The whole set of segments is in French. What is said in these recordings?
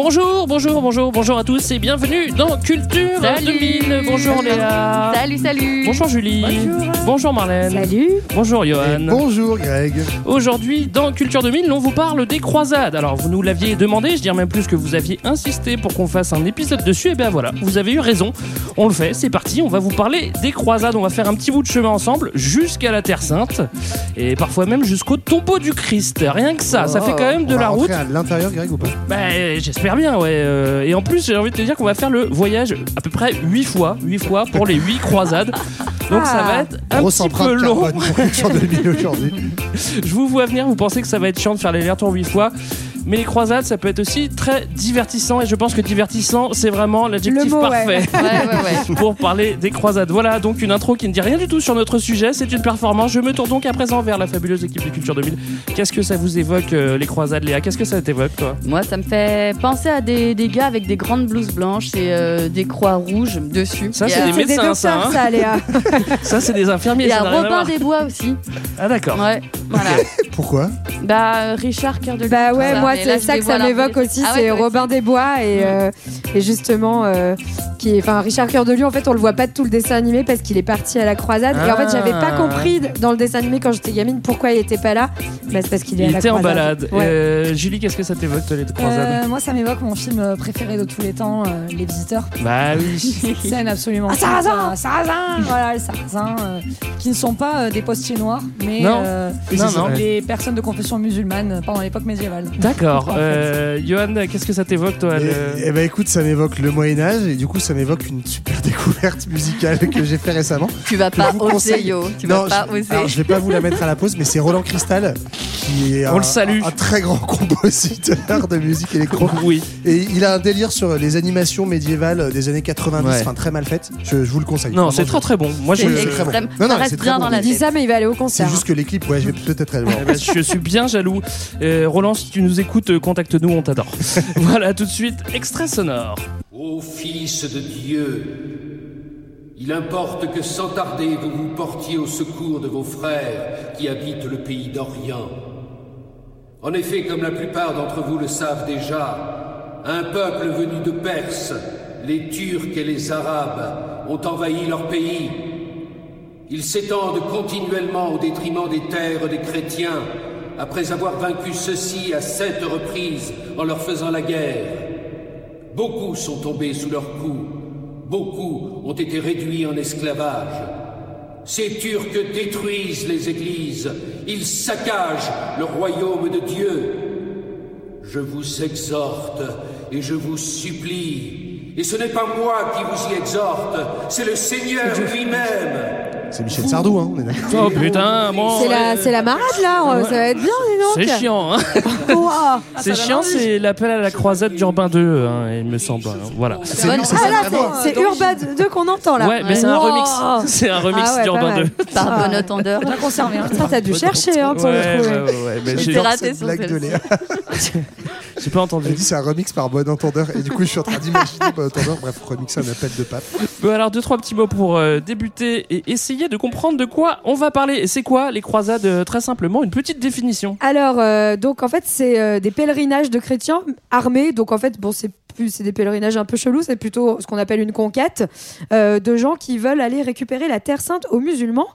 Bonjour, bonjour, bonjour, bonjour à tous et bienvenue dans Culture Salut. 2000. Bonjour Léa. Salut, salut. Bonjour Julie. Bonjour, Marlène. Salut. Bonjour Johan. Bonjour Greg. Aujourd'hui, dans Culture 2000, on vous parle des croisades. Alors, vous nous l'aviez demandé, je dirais même plus que vous aviez insisté pour qu'on fasse un épisode dessus. Et bien voilà, vous avez eu raison. On le fait, c'est parti. On va vous parler des croisades. On va faire un petit bout de chemin ensemble jusqu'à la Terre Sainte et parfois même jusqu'au tombeau du Christ. Rien que ça, ça fait quand même de Oh. La route. à l'intérieur Greg ou pas? Bah, j'espère bien, ouais. euh, et en plus, j'ai envie de te dire qu'on va faire le voyage à peu près 8 fois, 8 fois pour les 8 croisades. Donc ça va être un Grosse petit peu long. pour Culture 2000 aujourd'hui. Je vous vois venir, vous pensez que ça va être chiant de faire les allers-retours 8 fois. Mais les croisades, ça peut être aussi très divertissant. Et je pense que divertissant, c'est vraiment l'adjectif parfait Ouais, ouais, ouais. pour parler des croisades. Voilà donc une intro qui ne dit rien du tout sur notre sujet. C'est une performance. Je me tourne donc à présent vers la fabuleuse équipe de Culture 2000. Qu'est-ce que ça vous évoque, euh, les croisades, Léa? Qu'est-ce que ça t'évoque, toi? Moi, ça me fait penser à des, des gars avec des grandes blouses blanches et euh, des croix rouges dessus. Ça, c'est des médecins, ça. hein. ça, Léa. Ça, c'est des infirmiers. Il y a Robin des Bois aussi. Ah, d'accord. Ouais, voilà. Pourquoi? Bah, Richard Cœur de. Bah ouais, moi c'est ça que ça m'évoque aussi, Ah ouais, c'est toi aussi. Robin des Bois et, euh, et justement euh, qui est, enfin Richard Cœur de Lion. En fait, on le voit pas de tout le dessin animé parce qu'il est parti à la croisade. Et en fait, j'avais pas Ah. compris dans le dessin animé quand j'étais gamine pourquoi il était pas là. Bah, c'est parce qu'il est à Il la était en balade. Ouais. Euh, Julie, qu'est-ce que ça t'évoque, toi, les croisades Euh, moi, ça m'évoque mon film préféré de tous les temps, euh, Les Visiteurs. Bah oui. Scène absolument. Ah, Sarrazin Sarrazin Voilà, les Sarrasins, euh, qui ne sont pas euh, des postiers noirs, mais Non. euh, Non, non. les personnes de confession musulmane pendant l'époque médiévale. D'accord. Fait. Euh, Johan, qu'est-ce que ça t'évoque, toi le- Eh ben écoute, ça m'évoque le Moyen Âge et du coup ça m'évoque une super découverte musicale que j'ai fait récemment. Tu vas pas oser, conseille. yo. Tu non, vas pas je, oser. alors, je vais pas vous la mettre à la pause, mais c'est Roland Cristal qui est On un, le salue. un très grand compositeur de musique électro. Oui. Et il a un délire sur les animations médiévales des années 90, Ouais. enfin très mal faites. Je, je vous le conseille. Non, c'est je- très très bon. Moi, je, C'est c'est très bon. Non, non, c'est très bien bon. dans la Il dit ça, mais il va aller au C'est concert. juste que les clips, ouais, je vais peut-être aller le voir. Eh ben, je suis bien jaloux. Euh, Roland, si tu nous écoutes, euh, contacte-nous, on t'adore. voilà, tout de suite, extrait sonore. Ô Fils de Dieu, il importe que sans tarder vous vous portiez au secours de vos frères qui habitent le pays d'Orient. En effet, comme la plupart d'entre vous le savent déjà, un peuple venu de Perse, les Turcs et les Arabes, ont envahi leur pays. Ils s'étendent continuellement au détriment des terres des chrétiens, après avoir vaincu ceux-ci à sept reprises en leur faisant la guerre. Beaucoup sont tombés sous leurs coups. Beaucoup ont été réduits en esclavage. Ces Turcs détruisent les églises. Ils saccagent le royaume de Dieu. Je vous exhorte et je vous supplie. Et ce n'est pas moi qui vous y exhorte, c'est le Seigneur lui-même. C'est Michel Sardou, hein, on est d'accord. Oh putain, moi. C'est la, c'est la marade là, euh, ça va être bien, dis donc. C'est chiant, hein. Ouah. c'est chiant, c'est l'appel à la croisade d'Urbain 2, hein, il me semble. hein. Voilà. C'est Bonne- lui, c'est Ah là, c'est- c'est Urban 2 qu'on entend là. Ouais, mais c'est un Wow. remix. C'est un remix Ah ouais, pas d'Urbain mal. 2. Par Ah. bon entendeur. Bien conservé. hein. Ça, t'as dû chercher hein, pour Ouais, le trouver. ouais, ouais, mais Je j'ai raté Cette sur blague de celle-ci. Léa. j'ai pas entendu. Dit c'est un remix par bon entendeur et du coup je suis en train d'imaginer bon entendeur bref remixer un appel de pape Bon, alors deux trois petits mots pour euh, débuter et essayer de comprendre de quoi on va parler. C'est quoi les croisades Euh, Très simplement, une petite définition. Alors, euh, donc en fait, c'est euh, des pèlerinages de chrétiens armés. Donc en fait, bon, c'est c'est des pèlerinages un peu chelous. C'est plutôt ce qu'on appelle une conquête de gens qui veulent aller récupérer la Terre Sainte aux musulmans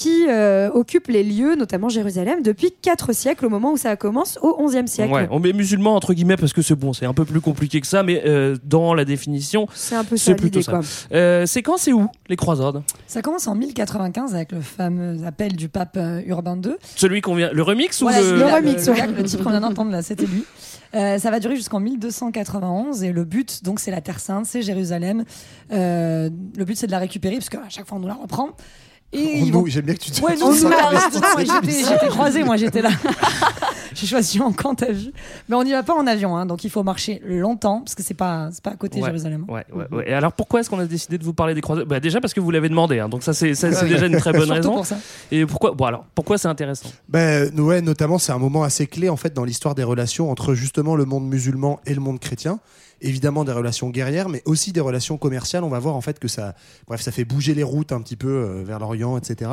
qui euh, occupent les lieux, notamment Jérusalem, depuis 4 siècles, au moment où ça commence, au 11e siècle. Ouais, on met musulman entre guillemets parce que c'est bon, c'est un peu plus compliqué que ça, mais euh, dans la définition, C'est un peu c'est ça plutôt ça. Euh, c'est quand, c'est où les croisades? Ça commence en 1095 avec le fameux appel du pape euh, Urbain II. Celui qu'on vient, le remix ou le celui-là, remix, le, ouais. le type qu'on vient d'entendre là, c'était lui. Euh, ça va durer jusqu'en 1291 et le but, donc, c'est la Terre Sainte, c'est Jérusalem. Euh, le but, c'est de la récupérer parce qu'à chaque fois, on nous la reprend. Et nous, vont- j'aime bien que tu te Ouais, non, c'est j'étais j'étais croisée, moi, j'étais là. J'ai choisi en quand t'as vu. Mais on n'y va pas en avion, hein, donc il faut marcher longtemps parce que c'est pas, c'est pas à côté de Ouais. Jérusalem. Ouais, ouais, ouais. Et alors pourquoi est-ce qu'on a décidé de vous parler des croisades bah, Déjà parce que vous l'avez demandé, hein, donc ça c'est ça, c'est Ouais. déjà une très bonne Surtout raison. pour ça. Et pourquoi Bon alors pourquoi c'est intéressant? Ben, ouais, notamment, c'est un moment assez clé en fait dans l'histoire des relations entre justement le monde musulman et le monde chrétien. Évidemment des relations guerrières, mais aussi des relations commerciales. On va voir en fait que ça, bref, ça fait bouger les routes un petit peu euh, vers l'Orient, etc.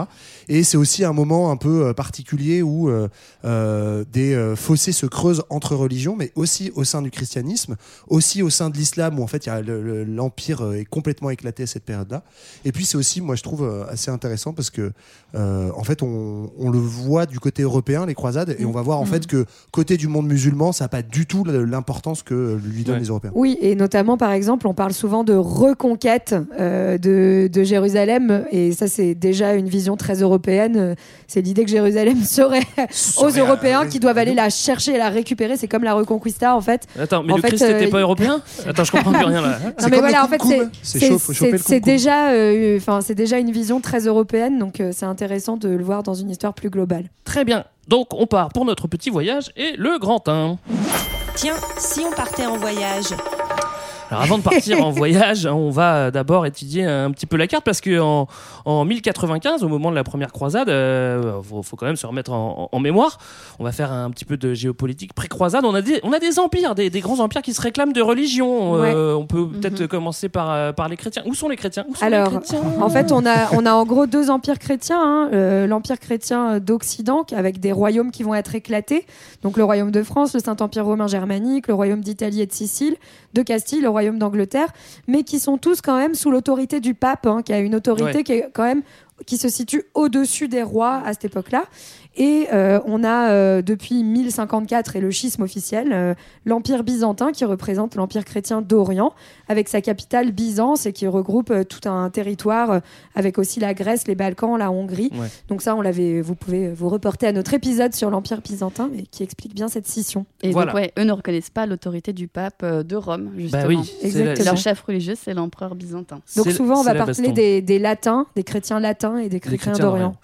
Et c'est aussi un moment un peu euh, particulier où euh, des fossés se creusent entre religions, mais aussi au sein du christianisme, aussi au sein de l'islam où en fait le- le- l'empire est complètement éclaté à cette période-là. Et puis c'est aussi, moi je trouve assez intéressant parce que en fait on, on le voit du côté européen les croisades et on va voir en Mm. fait que côté du monde musulman ça n'a pas du tout l'importance que lui donnent Ouais. les Européens. Oui, et notamment, par exemple, on parle souvent de reconquête euh, de, de Jérusalem, et ça, c'est déjà une vision très européenne. Euh, C'est l'idée que Jérusalem serait aux Européens euh, qui doivent aller la chercher et la récupérer. C'est comme la Reconquista, en fait. Attends, mais En le fait, Christ euh, n'était pas il- européen? Attends, je comprends plus rien là. Non, C'est mais voilà, en fait, c'est déjà, euh, enfin, c'est déjà une vision très européenne, donc euh, c'est intéressant de le voir dans une histoire plus globale. Très bien. Donc on part pour notre petit voyage et le grand 1. Tiens, si on partait en voyage? Alors avant de partir en voyage, on va d'abord étudier un petit peu la carte parce que en, en 1095, au moment de la première croisade, euh, faut, faut quand même se remettre en, en mémoire. On va faire un petit peu de géopolitique pré-croisade. On a des, on a des empires, des, des grands empires qui se réclament de religion. Euh, on peut peut-être commencer par, euh, par les chrétiens. Où sont les chrétiens? Où sont les Alors, chrétiens? en fait, on a, on a en gros deux empires chrétiens. hein. Euh, L'empire chrétien d'Occident, avec des royaumes qui vont être éclatés. Donc, le royaume de France, le Saint-Empire romain germanique, le royaume d'Italie et de Sicile, de Castille, le royaume d'Angleterre, mais qui sont tous quand même sous l'autorité du pape, hein, qui a une autorité Ouais. qui est quand même qui se situe au-dessus des rois à cette époque-là. Et euh, on a euh, depuis 1054 et le schisme officiel euh, l'empire byzantin qui représente l'empire chrétien d'Orient avec sa capitale Byzance et qui regroupe euh, tout un territoire euh, avec aussi la Grèce, les Balkans, la Hongrie. Ouais. Donc ça, on l'avait, vous pouvez vous reporter à notre épisode sur l'empire byzantin mais qui explique bien cette scission. Et Voilà. donc, ouais, eux ne reconnaissent pas l'autorité du pape euh, de Rome, justement. Bah oui, la- Exactement. Leur chef religieux, c'est l'empereur byzantin. Donc souvent, on va parler des, des latins, des chrétiens latins et des chrétiens chrétiens d'Orient.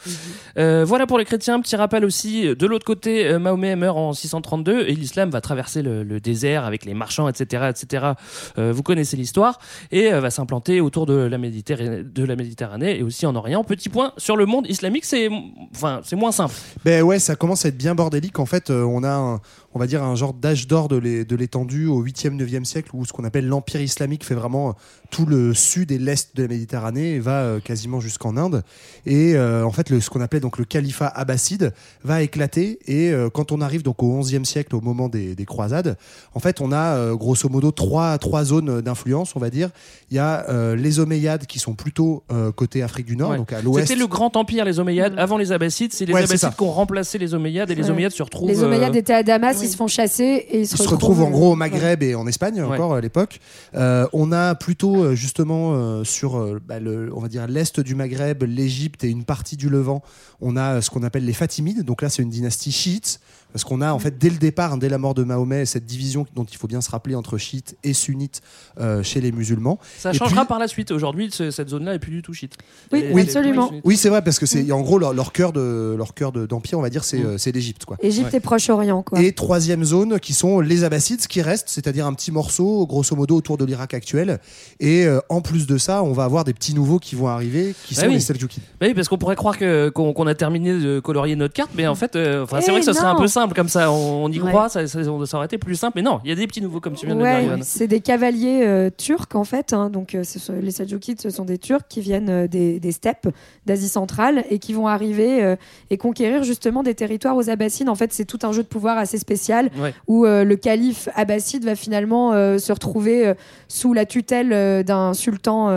Euh, voilà pour les chrétiens. Petit rappel aussi, euh, de l'autre côté, euh, Mahomet meurt en 632 et l'islam va traverser le, désert avec les marchands, etc., etc. Euh, vous connaissez l'histoire et va s'implanter autour de la, Méditerranée, et aussi en Orient. Petit point sur le monde islamique, c'est enfin moins simple. Ben ouais, ça commence à être bien bordélique. En fait, on a, on va dire, un genre d'âge d'or de l'é- de l'étendue au 8e, 9e siècle où ce qu'on appelle l'empire islamique fait vraiment euh, tout le sud et l'est de la Méditerranée et va euh, quasiment jusqu'en Inde. Et euh, en fait, le, ce qu'on appelait donc le califat abbasside va éclater. Et euh, quand on arrive donc au 11e siècle, au moment des, des croisades, en fait, on a euh, grosso modo trois, trois zones d'influence, on va dire. Il y a euh, les Omeyyades qui sont plutôt euh, côté Afrique du Nord, Ouais. donc à l'ouest. C'était le grand empire, les Omeyyades, avant les Abbassides. C'est les Ouais, Abbassides qui ont remplacé les Omeyyades et les Ouais. Omeyyades se retrouvent. Les Omeyyades euh, étaient à Damas, ils se font chasser et ils se, Ils se retrouvent en gros au ouais. Maghreb et en Espagne Ouais. encore à l'époque. Euh, on a plutôt euh, justement euh, sur euh, bah, le, on va dire l'est du Maghreb, l'Égypte et une partie du Levant. On a ce qu'on appelle les Fatimides. Donc là, c'est une dynastie chiite. Parce qu'on a en fait dès le départ, hein, dès la mort de Mahomet, cette division dont il faut bien se rappeler entre chiites et sunnites euh, chez les musulmans. Ça Et changera puis- par la suite. Aujourd'hui, ce- cette zone-là est plus du tout shit. Oui, absolument. Oui, c'est vrai parce que c'est en gros leur, leur cœur de leur cœur de- d'empire, on va dire, c'est Mm. euh, l'Égypte quoi. Égypte Ouais. et Proche-Orient, quoi. Et troisième zone qui sont les Abbassides, ce qui reste, c'est-à-dire un petit morceau, grosso modo, autour de l'Irak actuel. Et euh, en plus de ça, on va avoir des petits nouveaux qui vont arriver, qui Bah sont oui. les Seljoukides. Bah oui, parce qu'on pourrait croire qu'on a terminé de colorier notre carte, mais en fait, euh, c'est Eh vrai que ça serait un non. peu simple comme ça. On, on y Ouais. croit, ça, ça- ça aurait été plus simple. Mais non, il y a des petits nouveaux comme tu viens de Ouais, dire, Ivan. c'est des cavaliers euh, turcs en fait. hein. donc euh, ce les Seljoukides, ce sont des Turcs qui viennent euh, des, des steppes d'Asie centrale et qui vont arriver euh, et conquérir justement des territoires aux Abbassides. En fait, c'est tout un jeu de pouvoir assez spécial Ouais. où le calife abbasside va finalement se retrouver sous la tutelle d'un sultan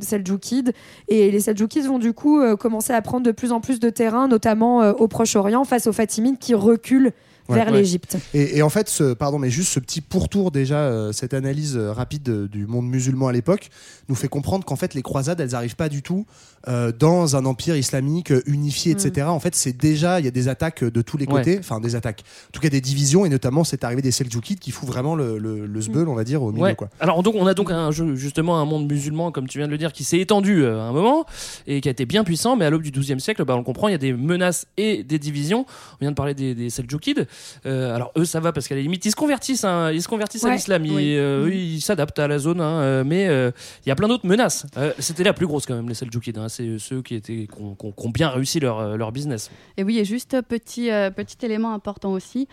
seldjoukide. Et les Seldjoukides vont du coup commencer à prendre de plus en plus de terrain, notamment au Proche-Orient, face aux Fatimides qui reculent Ouais. vers Ouais. l'Égypte. Et, et en fait, ce, pardon, mais juste ce petit pourtour déjà, euh, cette analyse euh, rapide du monde musulman à l'époque, nous fait comprendre qu'en fait les croisades, elles n'arrivent pas du tout euh, dans un empire islamique unifié, etc. En fait, c'est déjà, il y a des attaques de tous les côtés, enfin des attaques, en tout cas des divisions, et notamment cette arrivée des Seljoukides qui fout vraiment le, le, le sbeul, on va dire, au milieu. Quoi. Alors donc on a donc un justement un monde musulman comme tu viens de le dire qui s'est étendu à un moment et qui a été bien puissant mais à l'aube du XIIe siècle bah, on comprend il y a des menaces et des divisions on vient de parler des, des Seldjoukides euh, alors eux, ça va parce qu'à la limite, ils se convertissent, hein, ils se convertissent à l'islam. Ils, Oui. euh, eux, ils s'adaptent à la zone, hein, euh, mais euh, il y a plein d'autres menaces. C'était la plus grosse quand même, les Seljoukides. Hein, c'est ceux qui étaient, qui ont, qui bien réussi leur, leur business. Et oui, et juste petit, petit élément important aussi.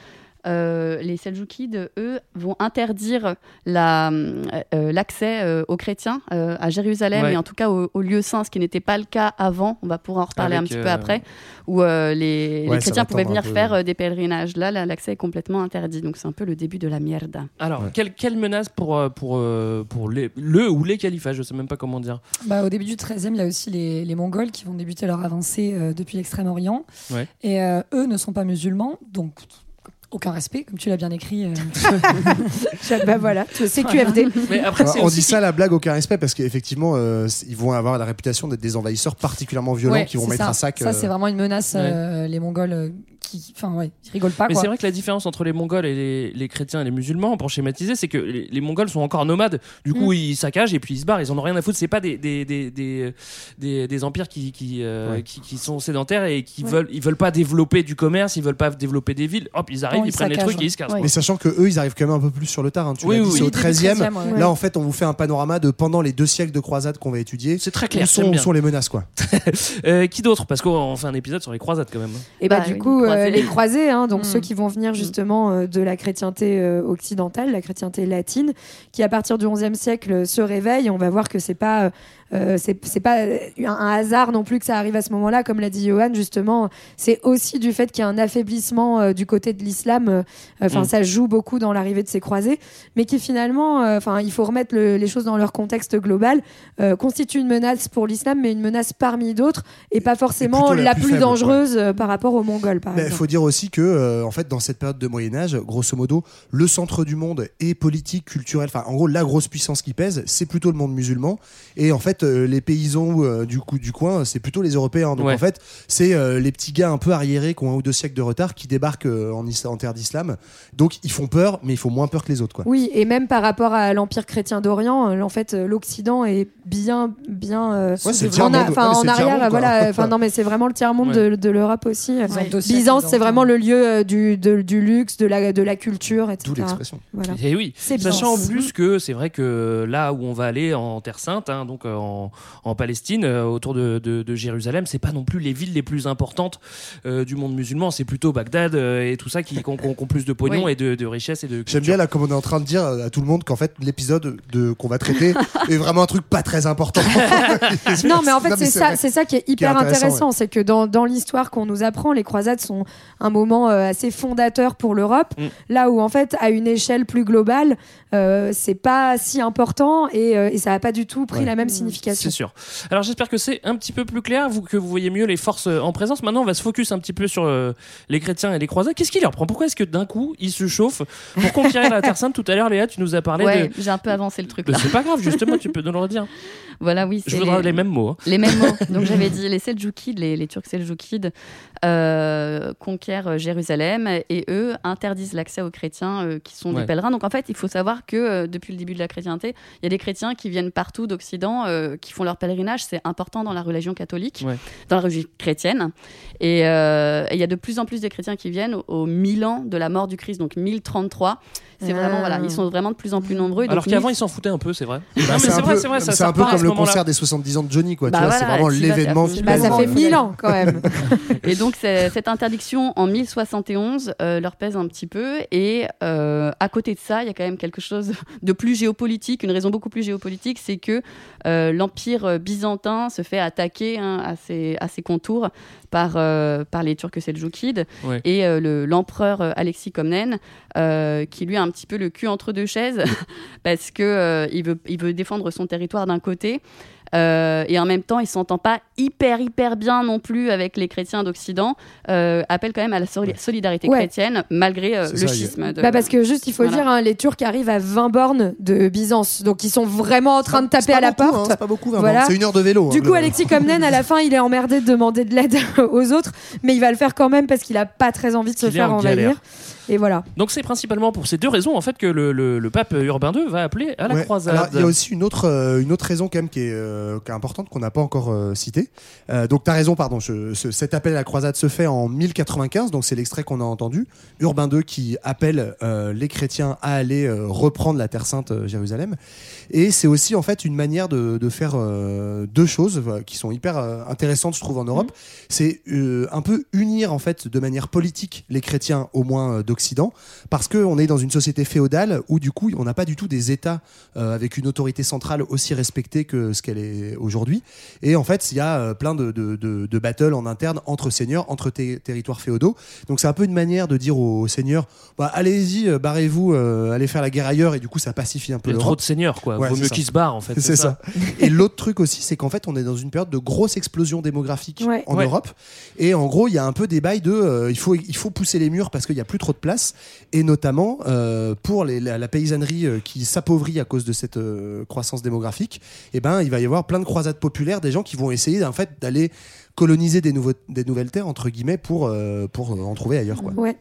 Euh, les Seljoukides, eux, vont interdire la, euh, euh, l'accès aux chrétiens euh, à Jérusalem Ouais. et en tout cas aux, aux lieux saints, ce qui n'était pas le cas avant. On va pouvoir en reparler Avec, un petit peu après, où euh, les, Ouais, les ça chrétiens va pouvaient venir peu. faire euh, des pèlerinages. Là, l'accès est complètement interdit, donc c'est un peu le début de la mierda. Alors, Ouais. quelle, quelle menace pour, pour, pour les, le ou les califats? Je sais même pas comment dire. Bah, au début du 13e, il y a aussi les, les Mongols qui vont débuter leur avancée euh, depuis l'Extrême-Orient. Ouais. Et euh, eux ne sont pas musulmans, donc aucun respect, comme tu l'as bien écrit. euh. bah voilà, c'est QFD. Mais après, c'est on dit ça la blague aucun respect parce qu'effectivement euh, ils vont avoir la réputation d'être des envahisseurs particulièrement violents Ouais, qui vont mettre ça. à sac. Ça, euh, c'est vraiment une menace, euh, les Mongols, euh, qui, enfin, ouais, ils rigolent pas. Mais c'est vrai que la différence entre les Mongols et les, les chrétiens et les musulmans, pour schématiser, c'est que les, les Mongols sont encore nomades. Du coup, Mm. ils saccagent et puis ils se barrent. Ils en ont rien à foutre. C'est pas des, des, des, des, des, des empires qui, qui, euh, Ouais. qui, qui sont sédentaires et qui Ouais. veulent, ils veulent pas développer du commerce, ils veulent pas développer des villes. Hop, ils arrivent, ils, ils prennent les trucs et ils se cassent. ouais. Mais sachant que eux, ils arrivent quand même un peu plus sur le tard. hein. Tu Oui, c'est oui. au Début 13e. 13e, ouais. Là, en fait, on vous fait un panorama de pendant les deux siècles de croisade qu'on va étudier. C'est très Où clair. sont, où bien. sont les menaces, quoi Euh, qui d'autre? Parce qu'on fait un épisode sur les croisades quand même. Et bah, Bah, du coup, croisés. les croisés, hein, donc Mm. ceux qui vont venir justement euh, de la chrétienté euh, occidentale, la chrétienté latine, qui à partir du XIe siècle euh, se réveille. On va voir que c'est pas euh, euh, c'est pas euh, un, hasard non plus que ça arrive à ce moment-là, comme l'a dit Johan. Justement, c'est aussi du fait qu'il y a un affaiblissement euh, du côté de l'islam. euh, Enfin, Mm. ça joue beaucoup dans l'arrivée de ces croisés, mais qui finalement, euh, enfin, il faut remettre le- les choses dans leur contexte global. euh, constitue une menace pour l'islam, mais une menace parmi d'autres, et pas forcément la, la plus, plus faible, dangereuse euh, par rapport aux Mongols, Il faut dire aussi que, euh, en fait, dans cette période de Moyen Âge, grosso modo, le centre du monde est politique, culturel. Enfin, en gros, la grosse puissance qui pèse, c'est plutôt le monde musulman. Et en fait, euh, les paysans euh, du coup du coin, c'est plutôt les Européens. Donc Ouais. en fait, c'est euh, les petits gars un peu arriérés qui ont un ou deux siècles de retard qui débarquent euh, en, en terre d'islam. Donc ils font peur, mais ils font moins peur que les autres, quoi. Oui, et même par rapport à l'Empire chrétien d'Orient, euh, en fait, euh, l'Occident est bien, bien euh, Ouais, en, a- tiers-monde. Non, en arrière. tiers-monde, quoi. voilà, enfin non, mais c'est vraiment le tiers monde Ouais. de, de l'Europe aussi. Byzance, c'est vraiment le lieu euh, du, de- du luxe, de la, de la culture, etc. D'où l'expression. Voilà. Et oui, sachant en plus que c'est vrai que là où on va aller en Terre Sainte, hein, donc euh, en, en Palestine, euh, autour de, de- de Jérusalem, c'est pas non plus les villes les plus importantes euh, du monde musulman, c'est plutôt Bagdad euh, et tout ça qui qui ont, qui plus de pognon Oui. et de, de richesse et de J'aime bien là comme on est en train de dire à tout le monde qu'en fait l'épisode de qu'on va traiter est vraiment un truc pas très important. Non, mais en fait, c'est ça, vrai. c'est ça qui est hyper intéressant, intéressant. C'est que dans, dans l'histoire qu'on nous apprend, les croisades sont un moment euh, assez fondateur pour l'Europe. Mm. Là où, en fait, à une échelle plus globale, euh, c'est pas si important et, euh, et ça n'a pas du tout pris Ouais. la même Mm. C'est sûr. Alors j'espère que c'est un petit peu plus clair, vous, que vous voyez mieux les forces euh, en présence. Maintenant, on va se focus un petit peu sur euh, les chrétiens et les croisades. Qu'est-ce qui leur prend? Pourquoi est-ce que d'un coup ils se chauffent? Pour conquérir la Terre Sainte Tout à l'heure, Léa, tu nous as parlé Ouais, de. j'ai un peu avancé le truc là. C'est pas grave, justement, tu peux nous le redire. Voilà, oui. Je voudrais les mêmes mots. hein. Les mêmes mots. Donc j'avais dit les Seljoukides, les, les Turcs Seljoukides euh, conquièrent Jérusalem et eux interdisent l'accès aux chrétiens euh, qui sont Ouais. des pèlerins. Donc en fait, il faut savoir que depuis le début de la chrétienté, il y a des chrétiens qui viennent partout d'Occident, euh, qui font leur pèlerinage. C'est important dans la religion catholique, Ouais. dans la religion chrétienne. Et euh, et il y a de plus en plus de chrétiens qui viennent au, au 1000 ans de la mort du Christ, donc 1033. C'est Ah. vraiment voilà, ils sont vraiment de plus en plus nombreux. Alors qu'avant, ils s'en foutaient un peu, c'est vrai. Bah, c'est un vrai, peu- c'est vrai, ça, c'est ça un peu repart à comme le concert des 70 ans de Johnny, quoi. Bah c'est vraiment l'événement Bah, ça fait Ouais. 1000 ans quand même. Et donc c'est- cette interdiction en 1071 euh, leur pèse un petit peu. Et euh, à côté de ça, il y a quand même quelque chose de plus géopolitique, une raison beaucoup plus géopolitique, c'est que euh, l'empire byzantin se fait attaquer hein, à, ses, à ses contours par, euh, par les Turcs seljoukides Ouais. et euh, le- l'empereur euh, Alexis euh, qui lui a un petit peu le cul entre deux chaises parce que il veut il veut défendre son territoire d'un côté euh, et en même temps il s'entend pas hyper hyper bien non plus avec les chrétiens d'Occident euh, appelle quand même à la soli- solidarité Ouais. chrétienne malgré euh, le ça, schisme de... Bah parce que juste, il faut Voilà. dire, hein, les Turcs arrivent à 20 bornes de Byzance. Donc ils sont vraiment en train de taper à la beaucoup, hein, porte. c'est pas beaucoup. Voilà. C'est une heure de vélo. Du hein, coup, le- Alexis Comnène, à la fin, il est emmerdé de demander de l'aide aux autres, mais il va le faire quand même parce qu'il a pas très envie de se faire en envahir. Et voilà. Donc c'est principalement pour ces deux raisons en fait que le, le- le pape Urbain II va appeler à la Ouais. croisade. Alors, il y a aussi une autre, euh, une autre raison quand même qui est, euh, qui est importante qu'on n'a pas encore euh, citée. Euh, donc tu as raison, pardon. je- ce- cet appel à la croisade se fait en 1095, donc c'est l'extrait qu'on a entendu. Urbain II qui appelle euh, les chrétiens à aller euh, reprendre la Terre Sainte euh, Jérusalem. Et c'est aussi en fait une manière de, de faire euh, deux choses qui sont hyper euh, intéressantes, je trouve, en Europe. C'est euh, un peu unir en fait de manière politique les chrétiens, au moins euh, d'Occident, parce qu'on est dans une société féodale où du coup on n'a pas du tout des États euh, avec une autorité centrale aussi respectée que ce qu'elle est aujourd'hui. Et en fait, il y a euh, plein de, de, de, battles en interne entre seigneurs, entre territoires féodaux. Donc c'est un peu une manière de dire aux seigneurs, bah, allez-y, barrez-vous, euh, allez faire la guerre ailleurs, et du coup ça pacifie un peu Il y a trop de seigneurs quoi. Ouais, Vaut mieux qu'ils se barrent en fait. C'est ça. Et l'autre truc aussi, c'est qu'en fait, on est dans une période de grosse explosion démographique Ouais. en Ouais. Europe. Et en gros, il y a un peu des bails de, euh, il faut, il faut pousser les murs parce qu'il y a plus trop de place. Et notamment euh, pour les- la, la paysannerie euh, qui s'appauvrit à cause de cette euh, croissance démographique. Et ben, il va y avoir plein de croisades populaires, des gens qui vont essayer en fait d'aller coloniser des, nouveaux, des nouvelles terres entre guillemets pour euh, pour en trouver ailleurs quoi. Ouais.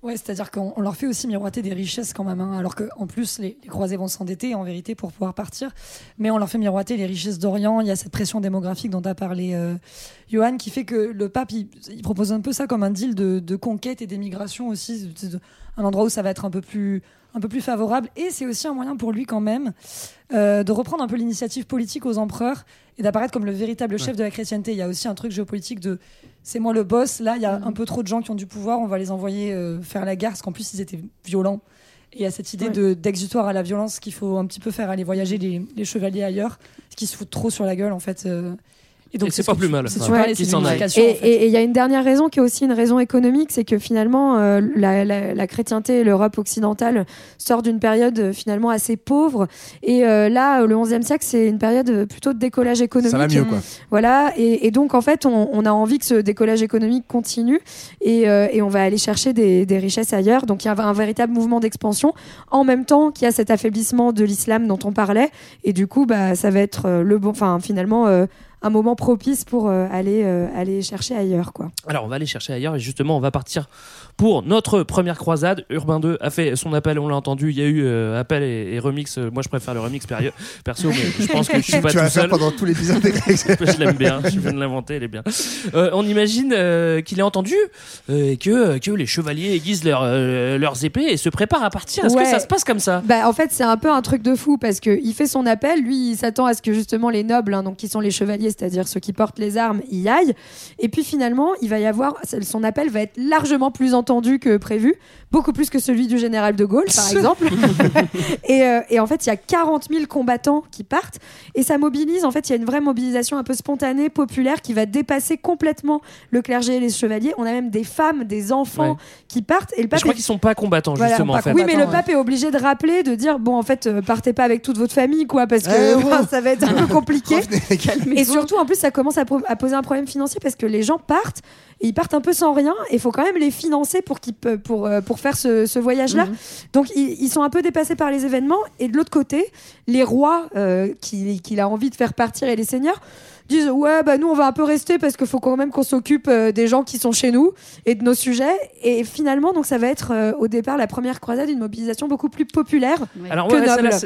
Ouais, c'est-à-dire qu'on on leur fait aussi miroiter des richesses quand même, hein, alors qu'en plus les, les croisés vont s'endetter en vérité pour pouvoir partir, mais on leur fait miroiter les richesses d'Orient. Il y a cette pression démographique dont a parlé euh, Johan, qui fait que le pape il, il propose un peu ça comme un deal de, de conquête et d'émigration aussi, un endroit où ça va être un peu plus un peu plus favorable, et c'est aussi un moyen pour lui quand même euh, de reprendre un peu l'initiative politique aux empereurs et d'apparaître comme le véritable chef de la chrétienté. Il y a aussi un truc géopolitique de c'est moi le boss. Là, il y a un peu trop de gens qui ont du pouvoir. On va les envoyer euh, faire la guerre parce qu'en plus, ils étaient violents. Et il y a cette idée Ouais. d'exutoire à la violence qu'il faut un petit peu faire aller voyager les, les chevaliers ailleurs, ce qui se foutent trop sur la gueule en fait. euh. Et c'est ce pas plus tu- mal. c'est c'est Et il y a une dernière raison qui est aussi une raison économique, c'est que finalement euh, la, la- la chrétienté et l'Europe occidentale sortent d'une période euh, finalement assez pauvre. Et euh, là, le XIe siècle, c'est une période euh, plutôt de décollage économique. Ça va mieux quoi. Voilà, et, et donc en fait, on, on a envie que ce décollage économique continue et, euh, et on va aller chercher des, des richesses ailleurs. Donc il y a un véritable mouvement d'expansion en même temps qu'il y a cet affaiblissement de l'islam dont on parlait. Et du coup, bah, ça va être euh, le bon, enfin finalement. Un moment propice pour euh, aller, euh, aller chercher ailleurs. Quoi. Alors on va aller chercher ailleurs et justement on va partir pour notre première croisade. Urbain 2 a fait son appel, on l'a entendu. Il y a eu euh, appel et, et remix. Euh, Moi je préfère le remix perso, mais je pense que je suis pas tu vas tout faire seul. pendant tout l'épisode des Grecs. je l'aime bien, je viens de l'inventer, elle est bien. Euh, on imagine euh, qu'il est entendu euh, et que, que les chevaliers aiguisent leur, euh, leurs épées et se préparent à partir. Est-ce Ouais. que ça se passe comme ça? Bah, en fait, c'est un peu un truc de fou parce que il fait son appel. Lui, il s'attend à ce que justement les nobles, hein, donc qui sont les chevaliers, c'est-à-dire ceux qui portent les armes, y aillent. Et puis finalement, il va y avoir son appel va être largement plus entendu que prévu, beaucoup plus que celui du général de Gaulle, par exemple. et, euh, et en fait, il y a 40 000 combattants qui partent et ça mobilise. En fait, il y a une vraie mobilisation un peu spontanée, populaire, qui va dépasser complètement le clergé et les chevaliers. On a même des femmes, des enfants Ouais. qui partent. Et le Je pape crois est- qu'ils sont pas combattants voilà, justement pas en fait. Oui, mais le pape est obligé de rappeler, de dire bon, en fait, euh, partez pas avec toute votre famille, quoi, parce que enfin, ouais. ça va être un peu compliqué. Et surtout, en plus, ça commence à, à poser un problème financier parce que les gens partent et ils partent un peu sans rien et il faut quand même les financer pour, qu'ils pour, euh, pour faire ce, ce voyage-là. Mhm. Donc, ils, ils sont un peu dépassés par les événements. Et de l'autre côté, les rois euh, qu'il qu'il a envie de faire partir et les seigneurs disent ouais bah nous on va un peu rester parce qu'il faut quand même qu'on s'occupe euh, des gens qui sont chez nous et de nos sujets et finalement donc ça va être euh, au départ la première croisade une mobilisation beaucoup plus populaire Ouais. Alors ouais,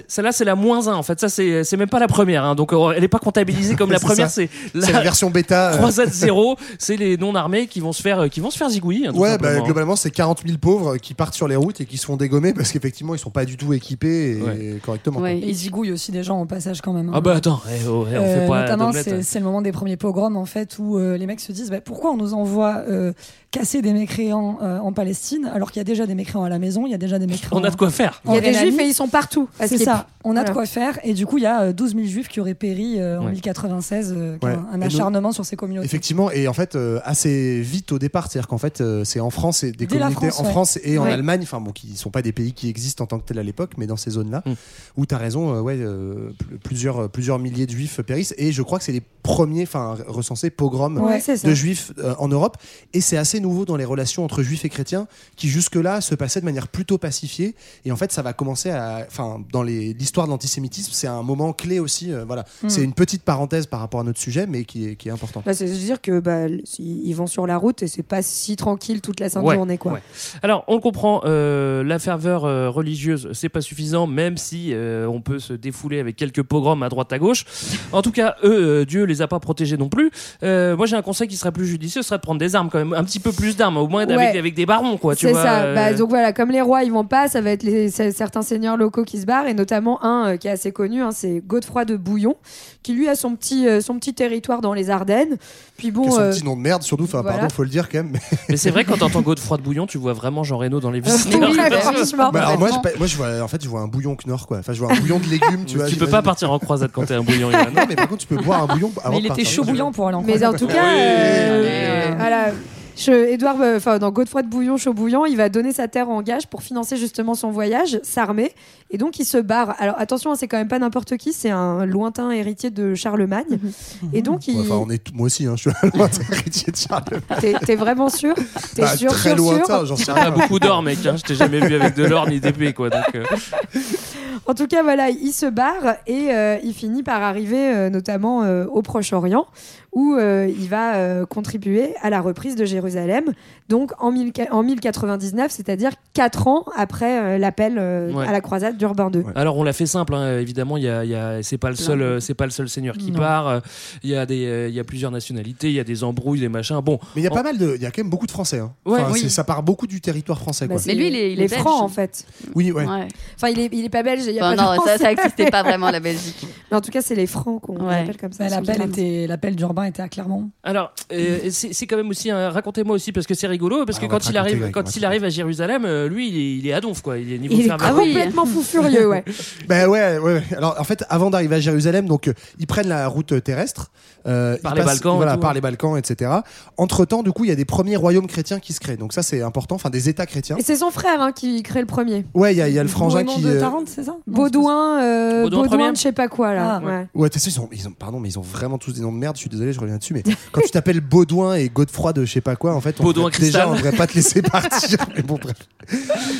celle-là, c'est- la moins 1 en fait. Ça c'est c'est même pas la première. hein. Donc euh, elle est pas comptabilisée comme la première. C'est la version bêta. euh. croisade 0. C'est les non armés qui vont se faire qui vont se faire zigouiller. hein, Ouais, bah, globalement, c'est 40 000 pauvres qui partent sur les routes et qui se font dégommer parce qu'effectivement, ils sont pas du tout équipés et Ouais. correctement. Ouais. Et ils zigouillent aussi des gens au passage quand même. hein. Ah bah attends, eh, oh, eh, on Euh, fait pas notamment. C'est le moment des premiers pogroms en fait où euh, les mecs se disent bah, pourquoi on nous envoie euh, casser des mécréants euh, en Palestine alors qu'il y a déjà des mécréants à la maison, il y a déjà des mécréants. On a de quoi faire. il y a des juifs et ils sont partout C'est ça, on a Voilà. de quoi faire et du coup il y a euh, 12 000 juifs qui auraient péri euh, en Ouais. 1096, euh, Ouais. un acharnement sur ces communautés. Effectivement, et en fait, euh, assez vite au départ, c'est-à-dire qu'en fait, euh, c'est en France et des Dès communautés France, en ouais. France et en. Allemagne, enfin bon, qui sont pas des pays qui existent en tant que tels à l'époque, mais dans ces zones-là, Mm. où tu as raison, euh, ouais, euh, pl- plusieurs, euh, plusieurs milliers de juifs périssent, et je crois que c'est les premier, enfin recensé pogrom Ouais, c'est ça. de juifs euh, en Europe. Et c'est assez nouveau dans les relations entre juifs et chrétiens, qui jusque-là se passaient de manière plutôt pacifiée. Et en fait, ça va commencer à, enfin, dans l'histoire de l'antisémitisme, c'est un moment clé aussi. euh, voilà, Mm. c'est une petite parenthèse par rapport à notre sujet, mais qui est, qui est important. Bah, c'est à dire que bah, ils vont sur la route et c'est pas si tranquille toute la sainte Ouais, journée quoi. ouais. Alors, on comprend, euh, la ferveur euh, religieuse, c'est pas suffisant, même si euh, on peut se défouler avec quelques pogroms à droite à gauche. En tout cas, eux, euh, Dieu les a pas protégés non plus. Euh, moi, j'ai un conseil qui serait plus judicieux, ce serait de prendre des armes quand même, un petit peu plus d'armes, au moins avec, Ouais. avec des barons, quoi. Tu C'est vois, ça. euh, Bah, donc voilà, comme les rois ils vont pas, ça va être les, certains seigneurs locaux qui se barrent et notamment un euh, qui est assez connu, hein, c'est Godefroy de Bouillon, qui lui a son petit euh, son petit territoire dans les Ardennes. Puis bon, son petit nom de merde, surtout. Enfin, voilà. pardon, faut le dire quand même. mais- Mais c'est vrai, quand t'entends Godefroy de Bouillon, tu vois vraiment Jean Reno dans les oui, visiteurs. bah, franchement. Bah, alors moi, moi, je vois, en fait, je vois un bouillon Knorr, quoi. Enfin, je vois un bouillon de légumes, tu vois. tu peux pas partir en croisade quand t'es un bouillon. Non, mais par contre, tu peux boire un bouillon avant Mais il était chaud bouillant pour aller en Mais en tout cas, Oui. euh, voilà. Je- Édouard, euh, enfin dans Godefroy de Bouillon, chaud bouillant, il va donner sa terre en gage pour financer justement son voyage, s'armer, et donc il se barre. Alors attention, hein, c'est quand même pas n'importe qui, c'est un lointain héritier de Charlemagne, et donc il. Enfin, on est moi aussi, hein, je suis un lointain héritier de Charles. T'es vraiment sûr? T'es Bah, sûr, très sûr, lointain, j'en sais T'as rien. beaucoup d'or, mec. Hein. Je t'ai jamais vu avec de l'or ni d'épée, quoi. Donc, euh, En tout cas, voilà, il se barre et euh, il finit par arriver euh, notamment euh, au Proche-Orient où euh, il va euh, contribuer à la reprise de Jérusalem, donc en, 1000 en 1099, c'est-à-dire 4 ans après euh, l'appel euh, Ouais. à la croisade d'Urbain II. Alors on l'a fait simple, hein. évidemment. Il y a, y a- c'est pas le seul, euh, c'est pas le seul seigneur qui Non. part. euh, Il y a des, euh, il y a plusieurs nationalités, il y a des embrouilles, des machins. Bon, Mais il y a En- pas mal de. Il y a quand même beaucoup de Français. Hein. Ouais, Enfin, oui. c'est- Ça part beaucoup du territoire français, Bah, quoi. Mais lui, il est- il les est belge. francs en fait. Oui, ouais. Ouais. Enfin, il est, il est pas belge, il y a Enfin, pas de non, ça, Français. ça existait pas vraiment la Belgique. Mais en tout cas, c'est les francs qu'on Ouais. appelle comme ça. Bah, L'appel d'Urbain était à Clermont. alors euh, c'est quand même aussi. un- Racontez-moi aussi parce que c'est rigolo parce Ah, que quand il arrive, quand il arrive à Jérusalem, euh, lui, il est, il est à donf, quoi. Il est niveau Il est. Ah oui. complètement fou furieux, ouais. Ben ouais, ouais. Alors en fait, avant d'arriver à Jérusalem, donc euh, ils prennent la route terrestre, euh, Par ils les passent- Balkans voilà, par les Balkans, etc. Entre temps, du coup, il y a des premiers royaumes chrétiens qui se créent. Donc ça, c'est important. Enfin, des États chrétiens. Et c'est son frère hein, qui crée le premier. Ouais, il y a, le frangin qui. de Tarente, c'est ça? Non, Baudouin, euh, Baudouin de je sais pas quoi là. Ah. ouais. Ouais, sais, ils ont, ils ont, pardon, mais ils ont vraiment tous des noms de merde. Je suis désolé, je reviens dessus, mais quand tu t'appelles Baudouin et Godefroy de je sais pas quoi, en fait, on devrait- déjà, on devrait pas te laisser partir. mais bon, bref.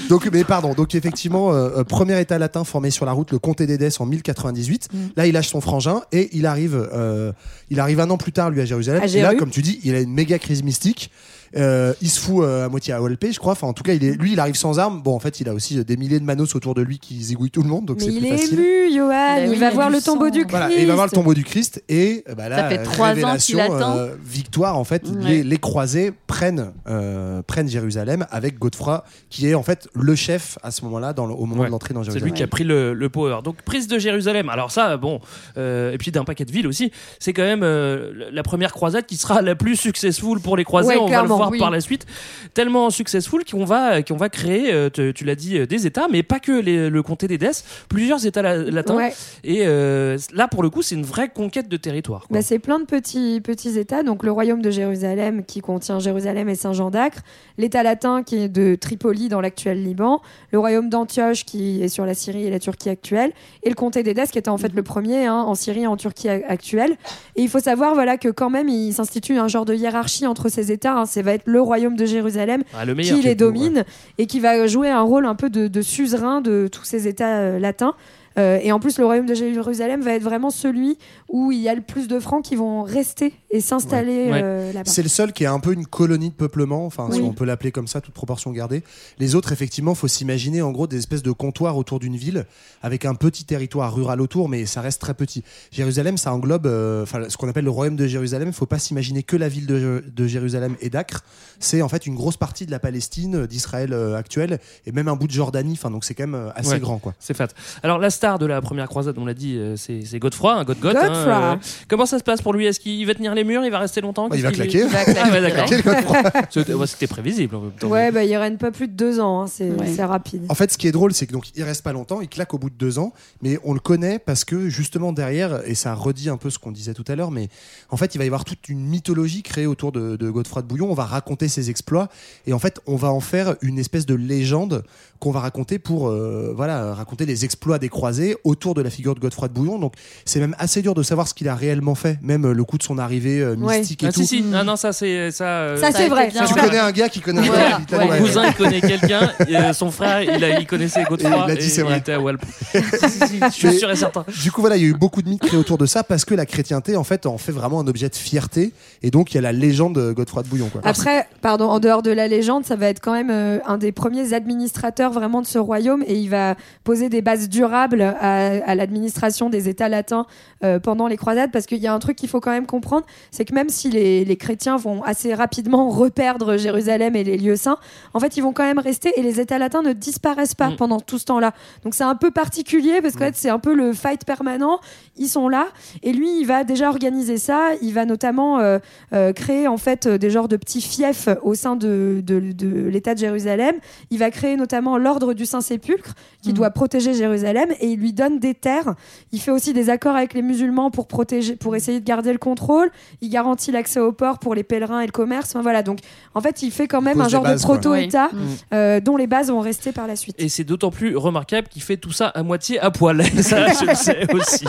Donc, mais pardon. Donc, effectivement, euh, euh, premier État latin formé sur la route, le comté d'Édesse en 1098. Mm. Là, il lâche son frangin et il arrive, euh, il arrive un an plus tard, lui, à Jérusalem. À et là, comme tu dis, il a une méga crise mystique. Euh, il se fout euh, à moitié à OLP, je crois. Enfin, en tout cas, il est, lui, il arrive sans armes. Bon, en fait, il a aussi euh, des milliers de manos autour de lui qui zigouillent tout le monde, donc Mais c'est il est ému, Johan. Bah il il va voir le tombeau du Christ. Voilà, il va voir le tombeau du Christ et bah là, Ça fait trois ans révélation, qu'il attend. euh, victoire en fait, Ouais. les, les croisés prennent euh, prennent Jérusalem avec Godefroy qui est en fait le chef à ce moment-là dans le- au moment Ouais. de l'entrée dans C'est Jérusalem. lui qui a pris le, le power. Donc prise de Jérusalem. Alors ça, bon, euh, et puis d'un paquet de villes aussi. C'est quand même euh, la première croisade qui sera la plus successful pour les croisés. Ouais, on va le oui. par la suite. Tellement successful qu'on va qu'on va créer, euh, te- tu l'as dit, euh, des États, mais pas que les- le comté d'Édesse, plusieurs États la- latins. Ouais. Et euh, là, pour le coup, c'est une vraie conquête de territoire. Bah, c'est plein de petits, petits États. Donc le royaume de Jérusalem qui contient Jérusalem et Saint-Jean d'Acre, l'État latin qui est de Tripoli dans l'actuel Liban, le royaume d'Antioche qui est sur la Syrie et la Turquie actuelle, et le comté d'Édesse qui était en fait le premier hein, en Syrie et en Turquie actuelle. Et il faut savoir voilà, que quand même il s'institue un genre de hiérarchie entre ces États. hein. Ça va être le royaume de Jérusalem Ah, le qui les ouais. domine et qui va jouer un rôle un peu de, de suzerain de tous ces États euh, latins. Euh, et en plus, le royaume de Jérusalem va être vraiment celui où il y a le plus de francs qui vont rester et s'installer Ouais. euh, là-bas. C'est le seul qui est un peu une colonie de peuplement, enfin si on peut l'appeler comme ça, toute proportion gardée. Les autres, effectivement, faut s'imaginer en gros des espèces de comptoirs autour d'une ville avec un petit territoire rural autour, mais ça reste très petit. Jérusalem, ça englobe, euh, enfin ce qu'on appelle le royaume de Jérusalem. Faut pas s'imaginer que la ville de, de Jérusalem et d'Acre. C'est en fait une grosse partie de la Palestine, d'Israël euh, actuelle, et même un bout de Jordanie. Enfin donc c'est quand même euh, assez Ouais. grand, quoi. C'est fat. Alors la star de la première croisade, on l'a dit, euh, c'est Godefroy, God God. Hein, euh, comment ça se passe pour lui? Est-ce qu'il va tenir les murs? Il va rester longtemps? Bah, il va. Il va claquer Ah ouais, d'accord. C'était ouais, prévisible en même temps. Ouais, bah, il règne pas plus de deux ans, hein, c'est Ouais. c'est rapide. En fait, ce qui est drôle, c'est que donc il reste pas longtemps, il claque au bout de deux ans, mais on le connaît parce que justement derrière, et ça redit un peu ce qu'on disait tout à l'heure, mais en fait, il va y avoir toute une mythologie créée autour de, de Godefroy de Bouillon. On va raconter ses exploits, et en fait, on va en faire une espèce de légende qu'on va raconter pour euh, voilà raconter les exploits des croisés autour de la figure de Godefroy de Bouillon. Donc c'est même assez dur de savoir ce qu'il a réellement fait, même euh, le coup de son arrivée euh, Ouais. mystique et Ah, tout. si, si. Ah, non, ça, c'est. Ça, euh, Ça, c'est vrai. Tu connais un gars qui connaît un Voilà. Mon ouais. cousin, il connaît quelqu'un, euh, son frère, il, a, il connaissait Godefroy. Et il a dit, c'est vrai. Il était à Walp. Si, si, si, je suis sûr et certain. Du coup, voilà, il y a eu beaucoup de mythes créés autour de ça parce que la chrétienté, en fait, en fait vraiment un objet de fierté. Et donc, il y a la légende de Godefroy de Bouillon. Quoi. Après, pardon, en dehors de la légende, ça va être quand même euh, un des premiers administrateurs vraiment de ce royaume et il va poser des bases durables à, à l'administration des États latins euh, pendant les croisades parce qu'il y a un truc qu'il faut quand même comprendre, c'est que même si les, les chrétiens vont assez rapidement reperdre Jérusalem et les lieux saints, en fait, ils vont quand même rester et les États latins ne disparaissent pas Mm. pendant tout ce temps-là. Donc c'est un peu particulier parce qu'en fait, c'est un peu le fight permanent. Ils sont là et lui, il va déjà organiser ça. Il va notamment euh, euh, créer en fait des genres de petits fiefs au sein de, de, de l'État de Jérusalem. Il va créer notamment l'ordre du Saint-Sépulcre qui Mhm. doit protéger Jérusalem et il lui donne des terres. Il fait aussi des accords avec les musulmans pour protéger, pour essayer de garder le contrôle. Il garantit l'accès au port pour les pèlerins et le commerce. Enfin, voilà, donc en fait, il fait quand même un genre bases, de proto-État Oui. euh, dont les bases vont rester par la suite. Et c'est d'autant plus remarquable qu'il fait tout ça à moitié à poil. ça, je le sais aussi.